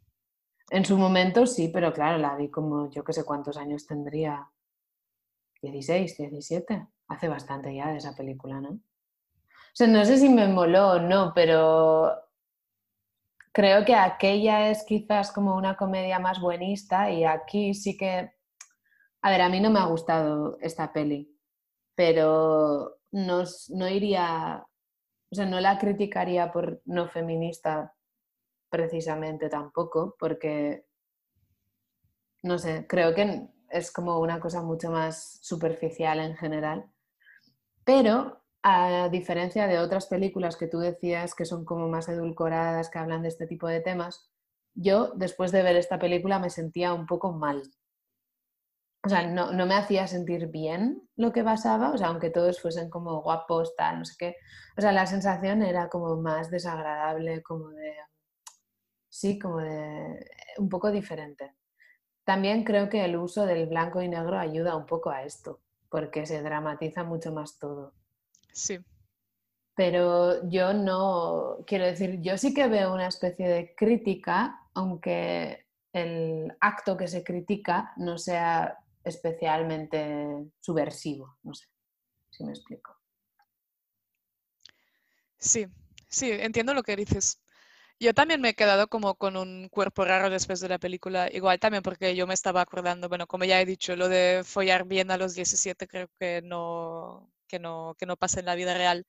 en su momento sí, pero claro, la vi como yo que sé cuántos años tendría. 16, 17. Hace bastante ya de esa película, ¿no? O sea, no sé si me moló o no, pero creo que aquella es quizás como una comedia más buenista y aquí sí que... A ver, a mí no me ha gustado esta peli, pero no, no iría... O sea, no la criticaría por no feminista precisamente tampoco, porque, no sé, creo que es como una cosa mucho más superficial en general. Pero a diferencia de otras películas que tú decías que son como más edulcoradas, que hablan de este tipo de temas, yo después de ver esta película me sentía un poco mal. O sea, no, no me hacía sentir bien lo que pasaba, o sea, aunque todos fuesen como guapos, tal, no sé qué. O sea, la sensación era como más desagradable, como de... Sí, como de... un poco diferente. También creo que el uso del blanco y negro ayuda un poco a esto, porque se dramatiza mucho más todo. Sí, Pero yo no, quiero decir, yo sí que veo una especie de crítica, aunque el acto que se critica no sea especialmente subversivo, no sé si me explico. sí, sí, entiendo lo que dices. Yo también me he quedado como con un cuerpo raro después de la película, igual también porque yo me estaba acordando, bueno, como ya he dicho, lo de follar bien a los 17 creo que no, que no, que no pasa en la vida real.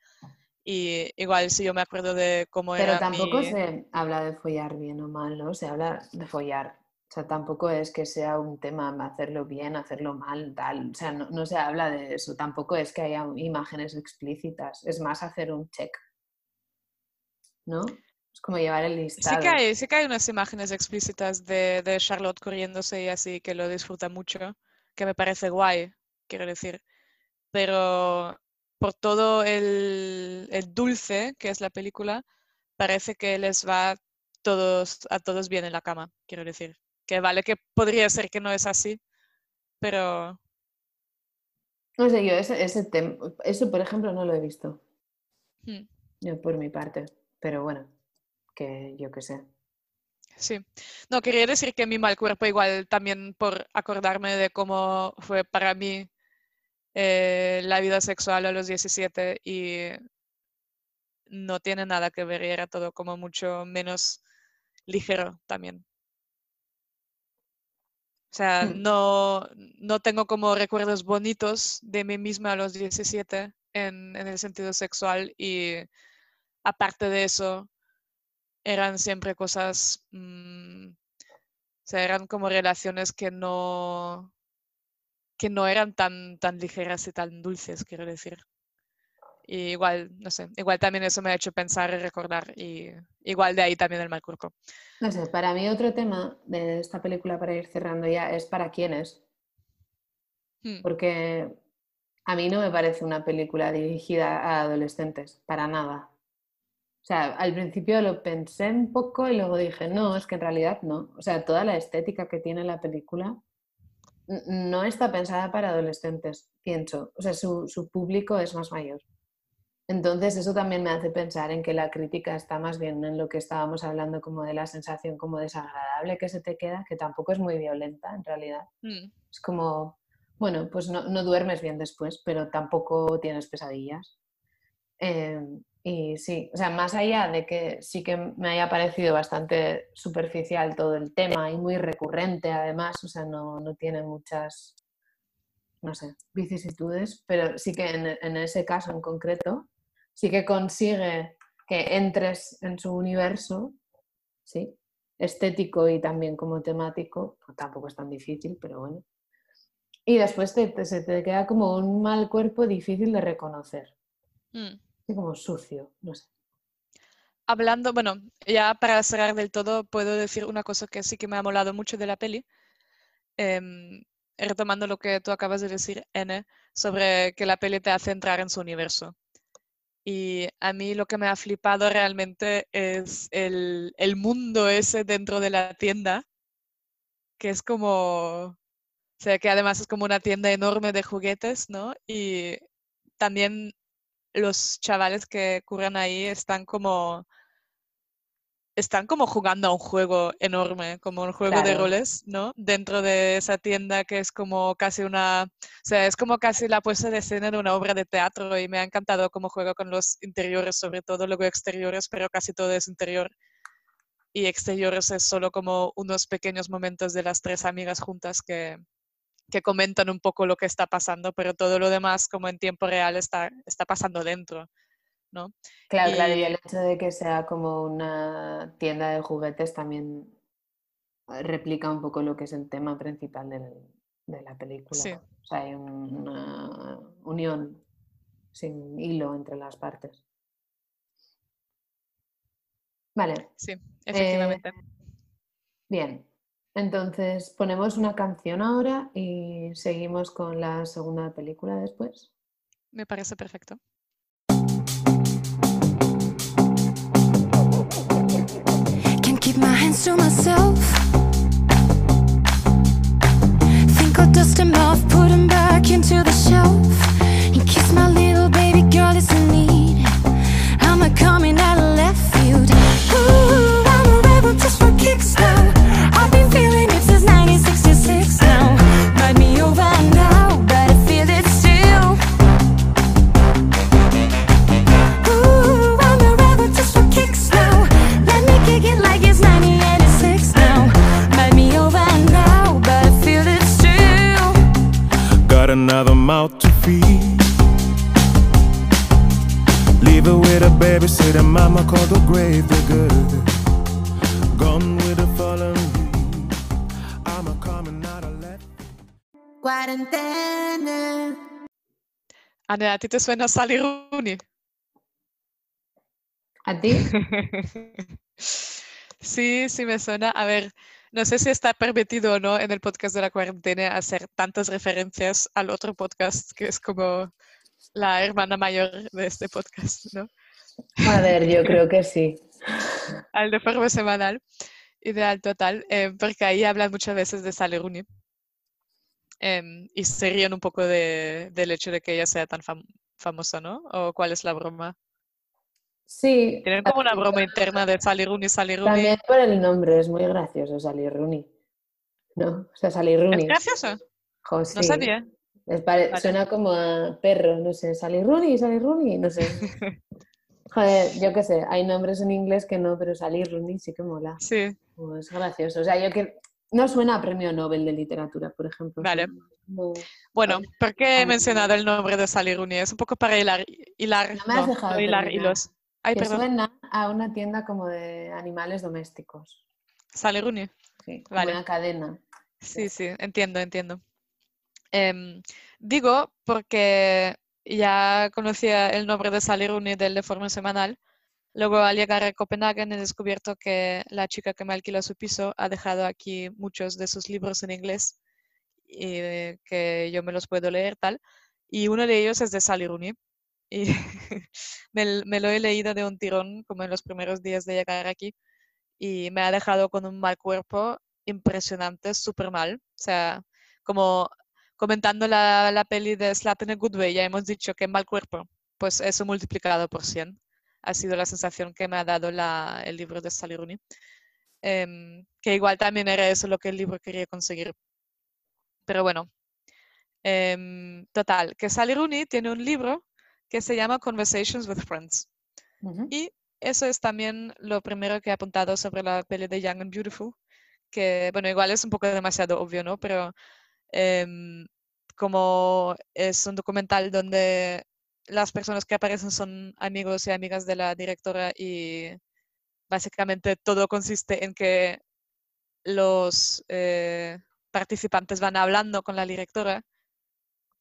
Y igual si yo me acuerdo de cómo Pero era tampoco mi... se habla de follar bien o mal, ¿no? Se habla de follar O sea, tampoco es que sea un tema hacerlo bien, hacerlo mal, tal. O sea, no, no se habla de eso. Tampoco es que haya imágenes explícitas. Es más hacer un check. ¿No? Es como llevar el Sí listado. que hay, sí que hay unas imágenes explícitas de, de Charlotte corriéndose y así que lo disfruta mucho, que me parece guay, quiero decir. Pero por todo el, el dulce que es la película, parece que les va todos, a todos bien en la cama, quiero decir. Que vale que podría ser que no es así, pero No sé, yo ese, ese eso, por ejemplo, no lo he visto. hmm, Yo por mi parte. Pero bueno, que yo qué sé. sí. No, quería decir que mi mal cuerpo igual también por acordarme de cómo fue para mí eh, la vida sexual a los 17 y no tiene nada que ver y era todo como mucho menos ligero también. O sea, Hmm. no, no tengo como recuerdos bonitos de mí misma a los 17 en, en el sentido sexual y aparte de eso, eran siempre cosas, mm, o sea, eran como relaciones que no, que no eran tan, tan ligeras y tan dulces, quiero decir. Y igual, no sé, igual también eso me ha hecho pensar y recordar y igual de ahí también el mal cuerpo. No sé, para mí otro tema de esta película para ir cerrando ya es para quiénes. Hmm, Porque a mí no me parece una película dirigida a adolescentes, para nada. O sea, al principio lo pensé un poco y luego dije, no, es que en realidad no. O sea, toda la estética que tiene la película no está pensada para adolescentes, pienso. O sea, su, su público es más mayor. Entonces, eso también me hace pensar en que la crítica está más bien en lo que estábamos hablando, como de la sensación como desagradable que se te queda, que tampoco es muy violenta en realidad. hmm, Es como, bueno, pues no, no duermes bien después, pero tampoco tienes pesadillas. Eh, y sí, o sea, más allá de que sí que me haya parecido bastante superficial todo el tema y muy recurrente además, o sea, no, no tiene muchas, no sé, vicisitudes, pero sí que en, en ese caso en concreto, sí que consigue que entres en su universo, sí, estético y también como temático, tampoco es tan difícil, pero bueno. Y después te- se te queda como un mal cuerpo difícil de reconocer, hmm. Como sucio, no sé. Hablando, bueno, ya para cerrar del todo, puedo decir una cosa que sí que me ha molado mucho de la peli. em, retomando lo que tú acabas de decir, N, sobre que la peli te hace entrar en su universo. Y a mí lo que me ha flipado realmente es el, el mundo ese dentro de la tienda, que es como, o sea, que además es como una tienda enorme de juguetes, ¿no? Y también los chavales que curran ahí están como, están como jugando a un juego enorme, como un juego de roles, ¿no? Dentro de esa tienda que es como casi una, o sea, es como casi la puesta de escena de una obra de teatro y me ha encantado cómo juega con los interiores, sobre todo luego exteriores, pero casi todo es interior. Y exteriores es solo como unos pequeños momentos de las tres amigas juntas que, que comentan un poco lo que está pasando, pero todo lo demás, como en tiempo real, está, está pasando dentro, ¿no? Claro, claro, y Y- el hecho de que sea como una tienda de juguetes también eh, replica un poco lo que es el tema principal del- de la película. Sí. O sea, hay un- una unión sin hilo entre las partes. Vale, Sí, efectivamente. bien. Entonces ponemos una canción ahora y seguimos con la segunda película después. Me parece perfecto. Can't keep my hands to myself. Babysitter, mama called the grave digger. Gone with a fallen leaf. cuarentena. Anne, ¿a ti te suena Sally Rooney? ¿A ti? [laughs] Sí, sí me suena. A ver, no sé si está permitido o no en el podcast de la cuarentena hacer tantas referencias al otro podcast que es como la hermana mayor de este podcast, ¿no? A ver, yo creo que sí. Al de forma semanal, ideal total, eh, porque ahí hablan muchas veces de Sally Rooney. Em, y se ríen un poco de- del hecho de que ella sea tan fam- famosa, ¿no? ¿O cuál es la broma? Sí. Tienen como una broma interna de Sally Rooney, Sally Rooney. También por el nombre, es muy gracioso Sally Rooney. ¿No? O sea, Sally ¿Es Rooney. gracioso? Jo, No sabía. Es pare- Vale. Suena como a perro, no sé, Sally Rooney, Sally Rooney, no sé. [laughs] Joder, yo qué sé, hay nombres en inglés que no, pero Sally Rooney sí que mola. Sí, Como es gracioso. O sea, yo que no suena a premio Nobel de literatura, por ejemplo. Vale. bueno, ¿por qué he mencionado el nombre de Sally Rooney? Es un poco para hilar, hilar, No me has no, dejado hilar hilos. Ay, que perdón, suena a una tienda como de animales domésticos. Sally Rooney. Sí, Vale. una cadena. Sí, sí, entiendo, entiendo. Em, digo porque ya conocía el nombre de Sally Rooney del de forma semanal. Luego al llegar a Copenhague he descubierto que la chica que me alquila su piso ha dejado aquí muchos de sus libros en inglés y que yo me los puedo leer tal. Y uno de ellos es de Sally Rooney. Y [laughs] me, me lo he leído de un tirón como en los primeros días de llegar aquí y me ha dejado con un mal cuerpo impresionante, súper mal. O sea, como comentando la, la peli de Slap in a Good Way, ya hemos dicho que mal cuerpo, pues eso multiplicado por 100 ha sido la sensación que me ha dado la- el libro de Sally Rooney. Em, que igual también era eso lo que el libro quería conseguir. Pero bueno, em, total, que Sally Rooney tiene un libro que se llama Conversations with Friends. Y eso es también lo primero que he apuntado sobre la peli de Young and Beautiful, que, bueno, igual es un poco demasiado obvio, ¿no? Pero em, como es un documental donde las personas que aparecen son amigos y amigas de la directora y básicamente todo consiste en que los eh, participantes van hablando con la directora.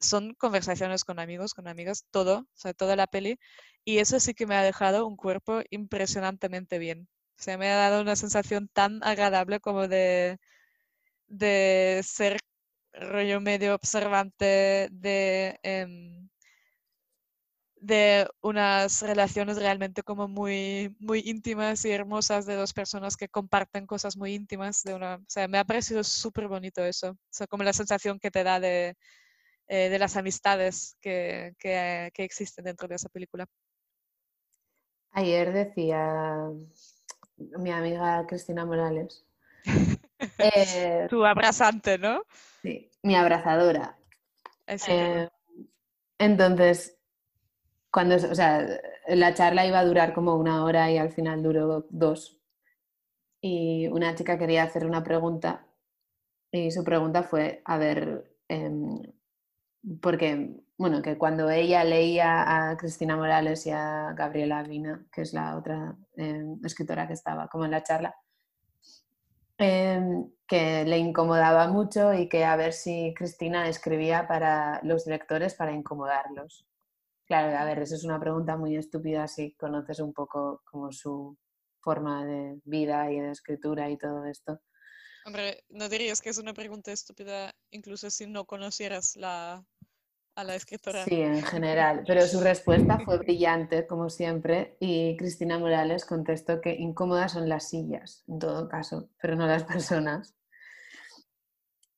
Son conversaciones con amigos, con amigas, todo, o sea, toda la peli. Y eso sí que me ha dejado un cuerpo impresionantemente bien. O sea, me ha dado una sensación tan agradable como de, de ser rollo medio observante de, em, de unas relaciones realmente como muy, muy íntimas y hermosas de dos personas que comparten cosas muy íntimas de una, o sea, me ha parecido súper bonito eso, o sea, como la sensación que te da de, eh, de las amistades que, que, que existen dentro de esa película. Ayer decía mi amiga Cristina Morales, [laughs] eh, Tu abrazante, ¿no? sí, mi abrazadora. Eh, entonces, cuando, o sea, la charla iba a durar como una hora y al final duró dos. Y una chica quería hacer una pregunta y su pregunta fue, a ver, em, porque, bueno, que cuando ella leía a Cristina Morales y a Gabriela Vina, que es la otra em, escritora que estaba como en la charla, em, que le incomodaba mucho y que a ver si Cristina escribía para los lectores para incomodarlos. Claro, a ver, eso es una pregunta muy estúpida si conoces un poco como su forma de vida y de escritura y todo esto. Hombre, no dirías que es una pregunta estúpida incluso si no conocieras la, a la escritora. Sí, en general, pero su respuesta fue brillante, como siempre, y Cristina Morales contestó que incómodas son las sillas, en todo caso, pero no las personas.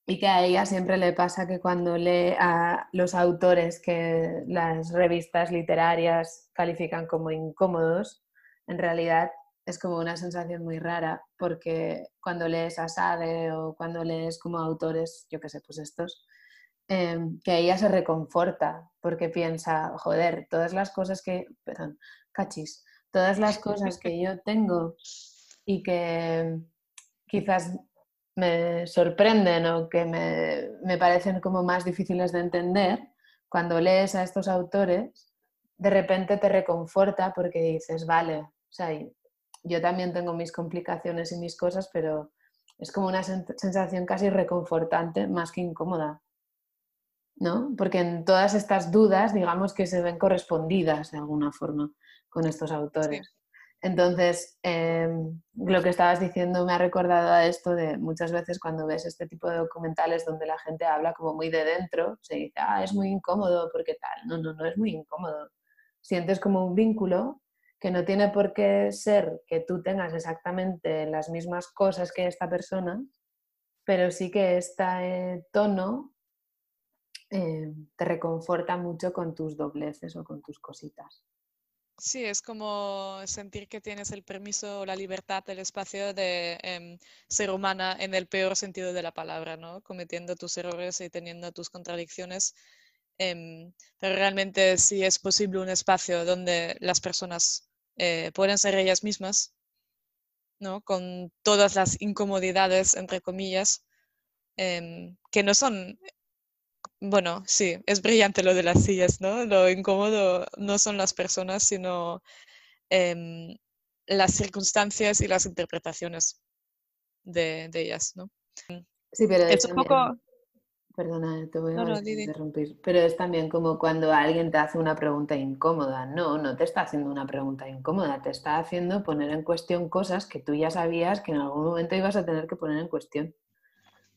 Y que a ella siempre le pasa que cuando lee a los autores que las revistas literarias califican como incómodos, en realidad es como una sensación muy rara, porque cuando lees a Sade o cuando lees como autores, yo qué sé, pues estos, em, que ella se reconforta porque piensa, joder, todas las cosas que, perdón, cachis, todas las cosas que yo tengo y que quizás me sorprenden o que me, me parecen como más difíciles de entender, cuando lees a estos autores, de repente te reconforta porque dices, vale, o sea, yo también tengo mis complicaciones y mis cosas, pero es como una sen- sensación casi reconfortante más que incómoda. ¿No? Porque en todas estas dudas, digamos que se ven correspondidas de alguna forma con estos autores. Entonces, em, lo que estabas diciendo me ha recordado a esto de muchas veces cuando ves este tipo de documentales donde la gente habla como muy de dentro, se dice, ah, es muy incómodo porque tal. No, no, no es muy incómodo. Sientes como un vínculo que no tiene por qué ser que tú tengas exactamente las mismas cosas que esta persona, pero sí que este tono eh, te reconforta mucho con tus dobleces o con tus cositas. Sí, es como sentir que tienes el permiso la libertad, el espacio de em, ser humana en el peor sentido de la palabra, ¿no? Cometiendo tus errores y teniendo tus contradicciones. em, pero realmente sí es posible un espacio donde las personas eh, pueden ser ellas mismas, ¿no? Con todas las incomodidades, entre comillas, em, que no son bueno, sí, es brillante lo de las sillas, ¿no? Lo incómodo no son las personas, sino em, las circunstancias y las interpretaciones de, de ellas, ¿no? Sí, pero Es un también- poco... Perdona, te voy a No, no, interrumpir, pero es también como cuando alguien te hace una pregunta incómoda. No, no te está haciendo una pregunta incómoda, te está haciendo poner en cuestión cosas que tú ya sabías que en algún momento ibas a tener que poner en cuestión.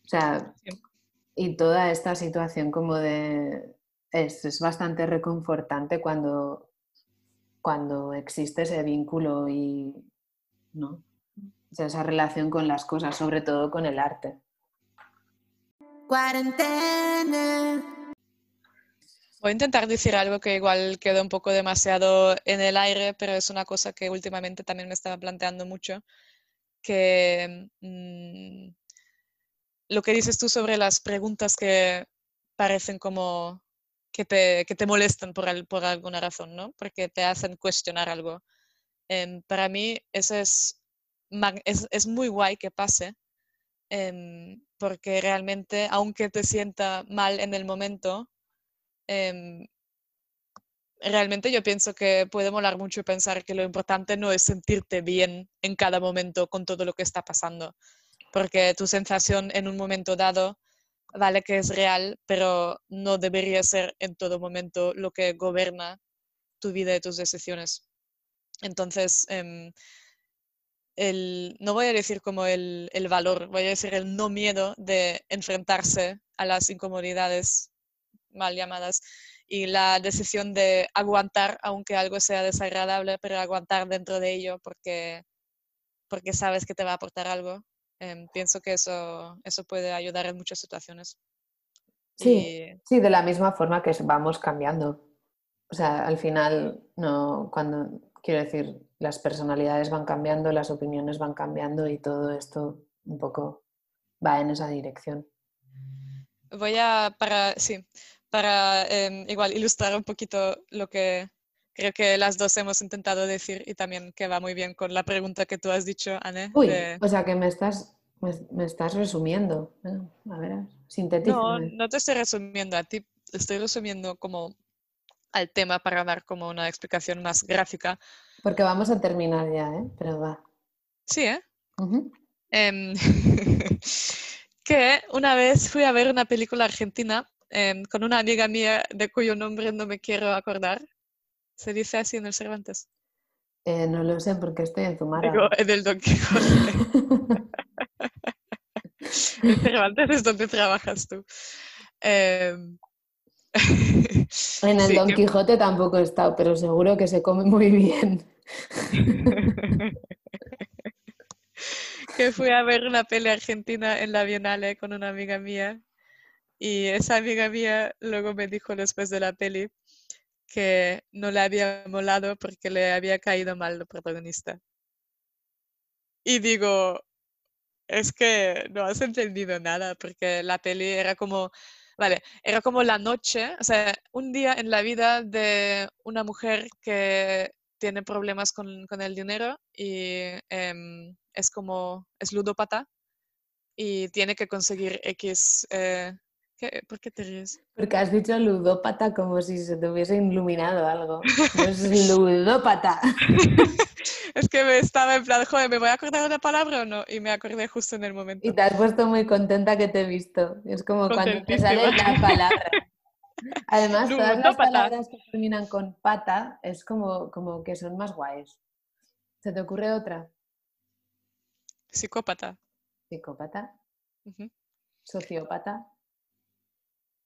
O sea, Sí. Y toda esta situación como de... Es, es bastante reconfortante cuando, cuando existe ese vínculo y... ¿no? O sea, esa relación con las cosas, sobre todo con el arte. Cuarentena. Voy a intentar decir algo que igual quedó un poco demasiado en el aire, pero es una cosa que últimamente también me estaba planteando mucho, que mm, lo que dices tú sobre las preguntas que parecen como que te, que te molestan por, al- por alguna razón, ¿no? Porque te hacen cuestionar algo. Em, para mí eso es, es, es muy guay que pase, em, porque realmente, aunque te sienta mal en el momento, em, realmente yo pienso que puede molar mucho pensar que lo importante no es sentirte bien en cada momento con todo lo que está pasando, porque tu sensación en un momento dado vale que es real, pero no debería ser en todo momento lo que gobierna tu vida y tus decisiones. Entonces, em, el, no voy a decir como el, el valor, voy a decir el no miedo de enfrentarse a las incomodidades mal llamadas y la decisión de aguantar, aunque algo sea desagradable, pero aguantar dentro de ello porque, porque sabes que te va a aportar algo. Em, pienso que eso, eso puede ayudar en muchas situaciones. Sí, Y- sí, de la misma forma que vamos cambiando. O sea, al final, no, cuando, quiero decir, las personalidades van cambiando, las opiniones van cambiando y todo esto un poco va en esa dirección. Voy a, para, sí, para em, igual ilustrar un poquito lo que creo que las dos hemos intentado decir y también que va muy bien con la pregunta que tú has dicho, Anne. Uy, de- o sea que me estás, me, me estás resumiendo. ¿eh? A ver, No, no te estoy resumiendo a ti, estoy resumiendo como al tema para dar como una explicación más gráfica. Porque vamos a terminar ya, ¿eh? Pero va. Sí, ¿eh? Em, [laughs] que una vez fui a ver una película argentina em, con una amiga mía de cuyo nombre no me quiero acordar. Se dice así en el Cervantes. Eh, no lo sé porque estoy en Zumara. Digo, en el Don Quijote. [laughs] El Cervantes es donde trabajas tú. Em, En el sí, Don que- Quijote tampoco he estado, pero seguro que se come muy bien. que fui a ver una peli argentina en la Bienale con una amiga mía y esa amiga mía luego me dijo después de la peli que no le había molado porque le había caído mal el protagonista. Y digo, es que no has entendido nada porque la peli era como, vale, era como la noche, o sea, un día en la vida de una mujer que tiene problemas con, con el dinero y em, es como, es ludópata y tiene que conseguir X... eh, ¿qué? ¿Por qué te ríes? Porque has dicho ludópata como si se te hubiese iluminado algo. No es [laughs] ludópata. [laughs] Es que me estaba en plan, joder, ¿me voy a acordar de la palabra o no? Y me acordé justo en el momento. Y te has puesto muy contenta que te he visto. Es como cuando te sale la palabra. Además, todas las palabras que terminan con pata es como, como que son más guays. ¿Se te ocurre otra? Psicópata. Psicópata, sociópata.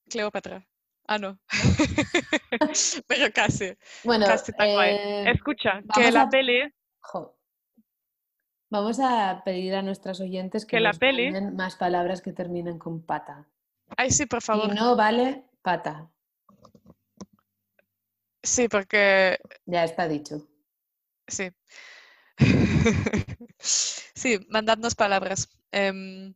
Cleopatra. Ah, no. [laughs] Pero casi. Bueno, casi tan guay. eh, Escucha, que la a- peli, jo. Vamos a pedir a nuestras oyentes que, Que la nos peli- más palabras que terminen con pata. ay sí, por Y favor. no vale pata. Sí, porque Ya está dicho. sí. [laughs] Sí, mandadnos palabras. Em,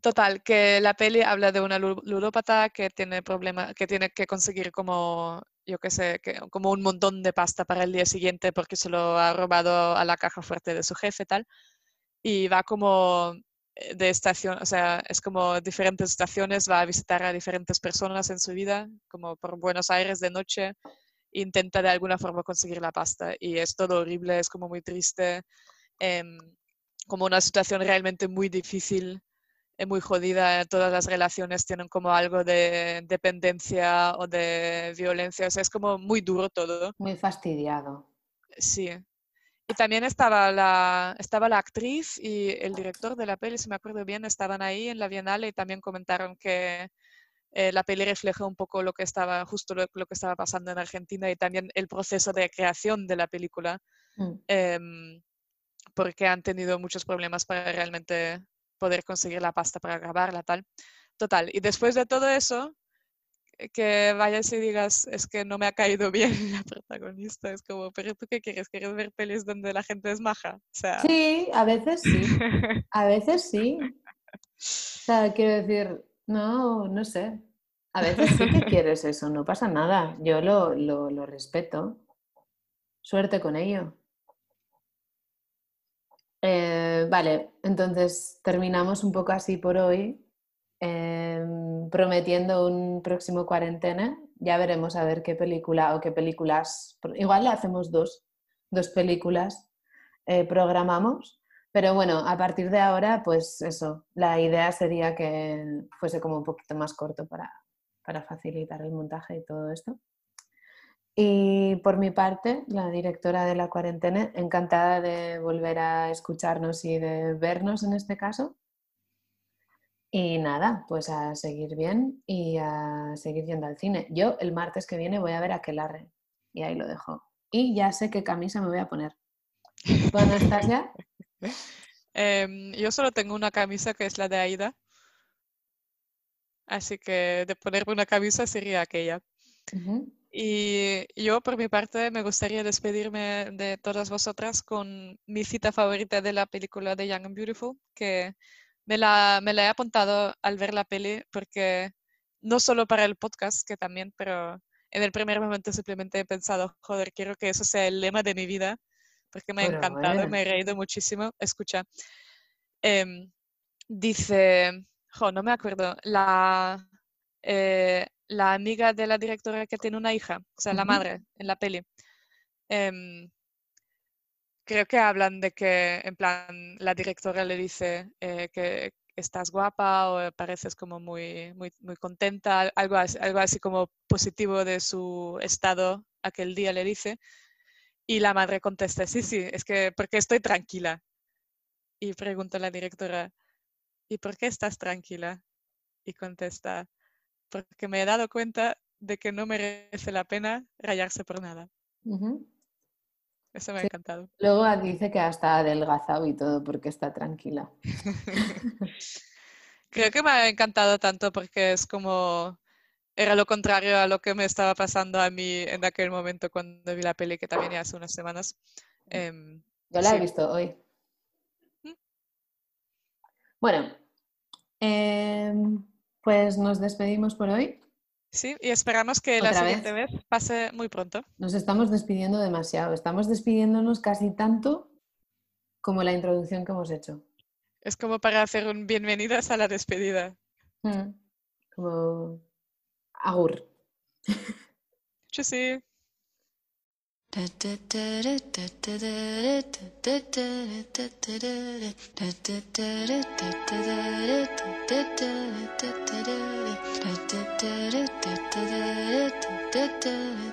total, que la peli habla de una lu- ludópata que tiene problema, que tiene que conseguir como, yo qué sé, como un montón de pasta para el día siguiente porque se lo ha robado a la caja fuerte de su jefe, tal. Y va como eh, de estación, o sea, es como diferentes estaciones, va a visitar a diferentes personas en su vida, como por Buenos Aires de noche, intenta de alguna forma conseguir la pasta y es todo horrible, es como muy triste, em, como una situación realmente muy difícil, eh, muy jodida, todas las relaciones tienen como algo de dependencia o de violencia, o sea, es como muy duro todo. Muy fastidiado. Sí. Y también estaba la, estaba la actriz y el director de la peli, si me acuerdo bien, estaban ahí en la Bienal y también comentaron que eh, la peli refleja un poco lo que estaba, justo lo, lo que estaba pasando en Argentina y también el proceso de creación de la película, Mm. em, porque han tenido muchos problemas para realmente poder conseguir la pasta para grabarla, tal. Total, y después de todo eso, eh, que vayas y digas, es que no me ha caído [laughs] bien la protagonista, es como, pero ¿tú qué quieres? ¿Quieres ver pelis donde la gente es maja? O sea, Sí, a veces sí. [laughs] A veces sí. O sea, quiero decir, no, no sé. A veces sí que quieres eso, no pasa nada. Yo lo, lo, lo respeto. Suerte con ello. Eh, vale, entonces terminamos un poco así por hoy, em, prometiendo un próximo cuarentena. Ya veremos a ver qué película o qué películas. Igual le hacemos dos, dos películas, eh, programamos. Pero bueno, a partir de ahora, pues eso, la idea sería que fuese como un poquito más corto para, para facilitar el montaje y todo esto. Y por mi parte, la directora de la cuarentena, encantada de volver a escucharnos y de vernos en este caso. Y nada, pues a seguir bien y a seguir yendo al cine. Yo el martes que viene voy a ver a Aquelarre y ahí lo dejo. Y ya sé qué camisa me voy a poner. ¿Tú, Anastasia? [laughs] Em, yo solo tengo una camisa que es la de Aida, así que de ponerme una camisa sería aquella. Y yo, por mi parte, me gustaría despedirme de todas vosotras con mi cita favorita de la película de Young and Beautiful, que me la, me la he apuntado al ver la peli, porque no solo para el podcast, que también, pero en el primer momento simplemente he pensado, joder, quiero que eso sea el lema de mi vida, porque me ha encantado, bueno. me he reído muchísimo. Escucha, em, dice, jo, no me acuerdo, la, eh, la amiga de la directora que tiene una hija, o sea, la madre en la peli. em, creo que hablan de que, en plan, la directora le dice eh, que estás guapa o pareces como muy, muy, muy contenta, al- algo así, algo así como positivo de su estado aquel día le dice. Y la madre contesta, sí, sí, es que porque estoy tranquila. Y pregunta la directora, ¿y por qué estás tranquila? Y contesta, porque me he dado cuenta de que no merece la pena rayarse por nada. Eso me ha encantado. Luego dice que hasta ha adelgazado y todo porque está tranquila. [laughs] Creo que me ha encantado tanto porque es como era lo contrario a lo que me estaba pasando a mí en aquel momento cuando vi la peli, que también ya hace unas semanas. Em, Yo la he visto hoy. Mm. Bueno, em, pues nos despedimos por hoy. Sí, y esperamos que la ¿Otra siguiente vez pase muy pronto. Nos estamos despidiendo demasiado. Estamos despidiéndonos casi tanto como la introducción que hemos hecho. Es como para hacer un bienvenidas a la despedida. Mm. Como agur. Tschüssi. [laughs] I